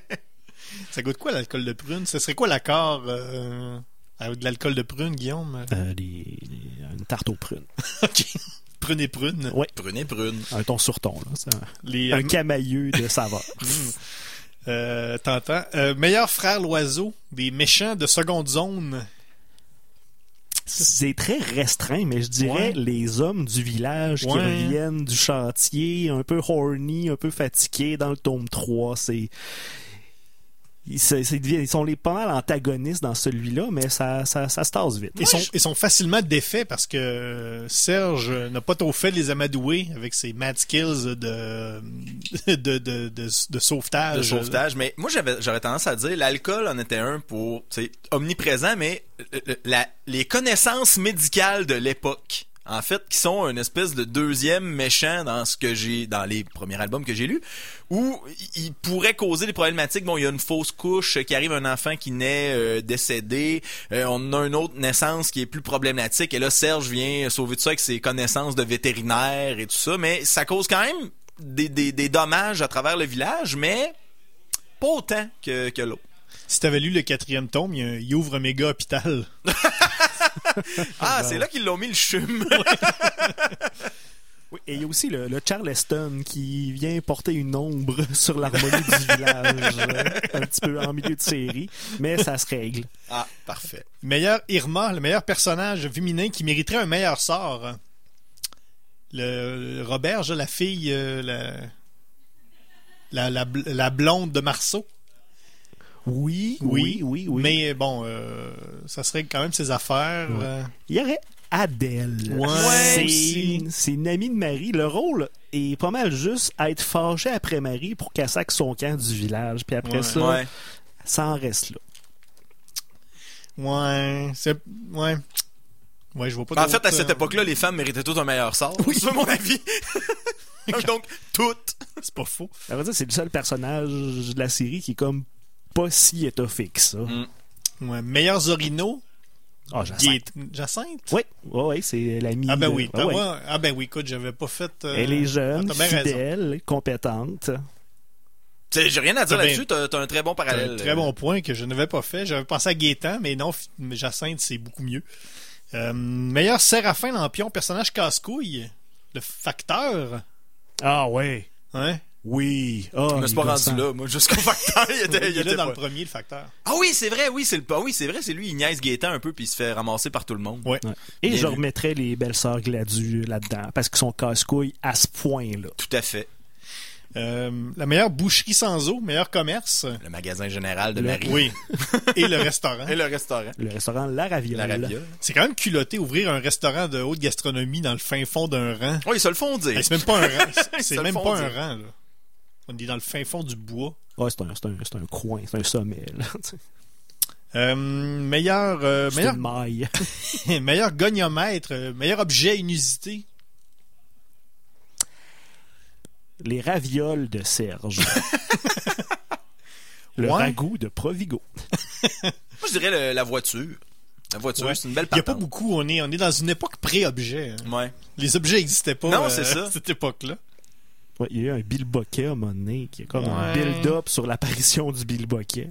Ça goûte quoi l'alcool de prune? Ce serait quoi l'accord euh, avec de l'alcool de prune, Guillaume? Euh, une tarte aux prunes. ok. Prune et prune. Ouais. prune et prune. Un ton sur ton, là. C'est un, Les, un euh, camailleux de saveur. euh, t'entends? Euh, meilleur frère l'oiseau, des méchants de seconde zone. C'est très restreint, mais je dirais Ouais. les hommes du village qui reviennent du chantier, un peu horny, un peu fatigués dans le tome 3. C'est. Ils, sont les pas mal antagonistes dans celui-là, mais ça, ça, ça se tasse vite. Ils, sont, ils sont facilement défaits parce que Serge n'a pas trop fait les amadouer avec ses mad skills de, de, de, de, de sauvetage. de sauvetage. Mais moi, j'avais, j'aurais tendance à dire, l'alcool en était un pour, tu sais, omniprésent, mais euh, euh, la, les connaissances médicales de l'époque, en fait, qui sont une espèce de deuxième méchant dans ce que j'ai, dans les premiers albums que j'ai lus, où il pourrait causer des problématiques. Bon, il y a une fausse couche qui arrive, un enfant qui naît euh, décédé, Euh, on a une autre naissance qui est plus problématique, et là, Serge vient sauver tout ça avec ses connaissances de vétérinaire et tout ça, mais ça cause quand même des, des, des dommages à travers le village, mais pas autant que, que l'autre. Si t'avais lu le quatrième tome, il, il ouvre un méga hôpital. Ah, c'est là qu'ils l'ont mis le chum. Oui, Et il y a aussi le, le Charleston qui vient porter une ombre sur l'harmonie du village, euh, un petit peu en milieu de série, mais ça se règle. Ah, parfait. Meilleur Irma, le meilleur personnage féminin qui mériterait un meilleur sort. Le, le Roberge, la fille, euh, la, la, la, bl- la blonde de Marceau. Oui, oui, oui, oui. Mais bon, euh, ça serait quand même ses affaires. Ouais. euh. Il y aurait Adèle. Ouais, c'est, une amie de Marie. Le rôle est pas mal juste à être fâché après Marie pour qu'elle saque son camp du village. Puis après Ouais. ça, Ouais. ça en reste là. Ouais, c'est ouais. Ouais, je vois pas Ben, en fait, à cette euh, époque-là, les femmes méritaient tout un meilleur sort. C'est mon avis. Donc, toutes. c'est pas faux. À vrai dire, c'est le seul personnage de la série qui est comme pas si étoffé que ça. Mm. Ouais, meilleur Zorino, Ah, Jacinthe. Oui, ouais, c'est l'ami. Ah ben oui, ouais. ouais. ah ben oui, écoute, j'avais pas fait. euh, Elle est jeune, ah, bien raison. fidèle, compétente. J'ai rien à dire là-dessus, t'as t'as un très bon parallèle. un très bon point que je n'avais pas fait. J'avais pensé à Gaétan, mais non, Jacinthe, c'est beaucoup mieux. Euh, meilleur Séraphin Lampion, personnage casse-couille. Le facteur. Ah ouais. Hein? Oui. Ah, Je me suis pas rendu là. Moi, jusqu'au facteur, il était, Il il là dans pas- le premier, le facteur. Ah oui, c'est vrai, oui, c'est le, ah oui, c'est vrai, c'est lui, il niaise Gaétan un peu puis il se fait ramasser par tout le monde. Ouais. Ouais. Et Bien je vu. remettrais les belles sœurs Gladu là-dedans parce qu'ils sont casse-couilles à ce point-là. Tout à fait. Euh, la meilleure boucherie sans eau, meilleur commerce. Le magasin général de Le- Marie. Oui. Et le restaurant. Et le restaurant. Le restaurant La Raviole. La raviole. C'est quand même culotté ouvrir un restaurant de haute gastronomie dans le fin fond d'un rang. Oui, ils se le font dire. C'est même pas un rang. Ils C'est se même le pas font un rang, là. On est dans le fin fond du bois. Ouais, c'est un, c'est un, c'est un coin, c'est un sommet. là. Euh, meilleur, euh, C'est meilleur, une maille. meilleur goniomètre, euh, meilleur objet inusité. les ravioles de Serge. le Ouais. ragoût de Provigo. Moi, je dirais le- la voiture. La voiture, Ouais. c'est une belle Il n'y a pas patente. beaucoup. On est, on est dans une époque pré-objet. hein. Ouais. Les objets n'existaient pas Non, euh, c'est ça. à cette époque-là. Ouais, il y a eu un Bill Bokeh à un moment donné qui est comme un build-up sur l'apparition du Bill Bokeh.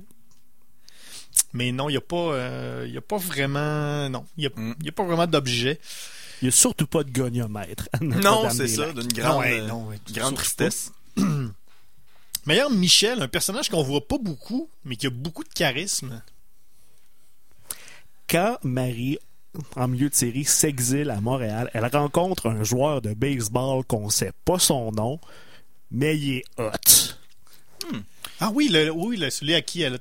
Mais non, il n'y a, pas, euh, il y a pas vraiment. Non, il n'y a, Mm. a pas vraiment d'objet. Il n'y a surtout pas de goniomètre. à Non, c'est ça, d'une grande, non, ouais, euh, non, ouais, grande tristesse. Meilleur Michel, un personnage qu'on voit pas beaucoup, mais qui a beaucoup de charisme. Quand Marie, en milieu de série, s'exile à Montréal, elle rencontre un joueur de baseball qu'on sait pas son nom, mais il est hot. Ah oui, le, oui le, celui à qui elle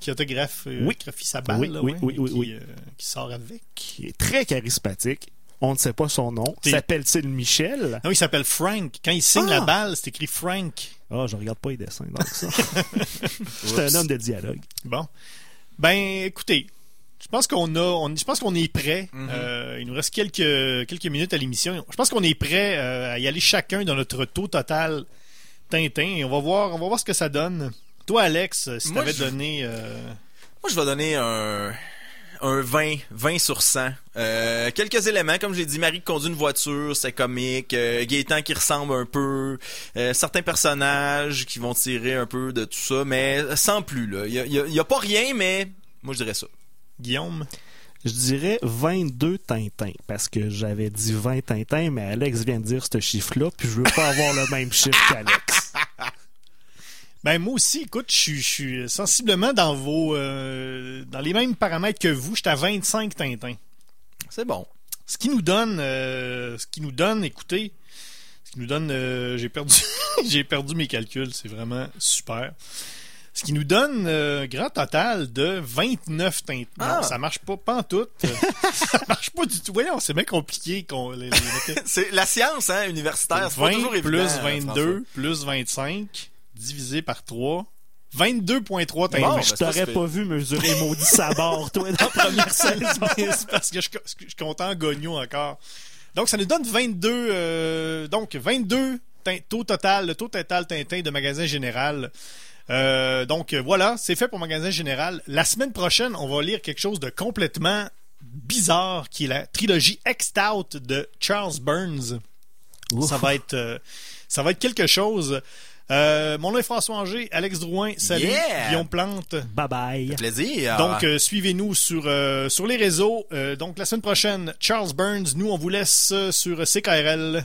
qui autographe euh, Oui. sa balle, Oui, là, oui, ouais, oui, qui, euh, qui sort avec. qui est très charismatique. On ne sait pas son nom. S'appelle-t-il Michel? Non, il s'appelle Frank. Quand il signe Ah! la balle, c'est écrit Frank. Ah, je regarde pas les dessins, donc ça. Je suis un homme de dialogue. Bon. Ben, écoutez, pense qu'on a, on, je pense qu'on est prêt. Mhm. Euh, il nous reste quelques, quelques minutes à l'émission. Je pense qu'on est prêt euh, à y aller chacun dans notre taux total Tintin. Et on va voir, on va voir ce que ça donne. Toi, Alex, si Moi, t'avais je- donné, euh, Moi, je vais donner un, un 20, 20 sur 100. Euh, quelques éléments, comme j'ai dit, Marie qui conduit une voiture, c'est comique. Euh, Gaétan qui ressemble un peu. Euh, certains personnages qui vont tirer un peu de tout ça, mais sans plus. Il y a, il y a- il y a pas rien, mais moi, je dirais ça. Guillaume? Je dirais 22 Tintins, parce que j'avais dit 20 Tintins, mais Alex vient de dire ce chiffre-là, puis je veux pas avoir le même chiffre qu'Alex. Ben moi aussi, écoute, je suis- je suis sensiblement dans vos, euh, dans les mêmes paramètres que vous. J'étais à 25 Tintin. C'est bon. Ce qui nous donne, euh, ce qui nous donne, écoutez, ce qui nous donne, euh, j'ai perdu, j'ai perdu mes calculs, c'est vraiment super. Ce qui nous donne euh, un grand total de 29 teintes. Ah. Non, ça marche pas, pas en tout. ça marche pas du tout. Voyons, c'est bien compliqué qu'on les, les C'est la science, hein, universitaire. C'est pas 20 toujours évident. plus euh, 22 plus 25 divisé par 3. 22.3 teintes. Bon, Mais ben, je pas t'aurais pas vu mesurer maudit sabord, toi, dans la première saison. c'est parce que je, je suis content en gagnon encore. Donc, ça nous donne 22, euh, donc 22 tin- taux total, le taux total Tintin de magasin général. Euh, donc, voilà, c'est fait pour magasin général. La semaine prochaine, on va lire quelque chose de complètement bizarre, qui est la trilogie X-Out de Charles Burns. Ça va être, euh, ça va être quelque chose. Euh, mon nom est François Anger, Alex Drouin, salut, Yeah! Guillaume Plante. Bye bye. Plaisir. Donc, euh, suivez-nous sur, euh, sur les réseaux. Euh, donc, la semaine prochaine, Charles Burns. Nous, on vous laisse sur CKRL.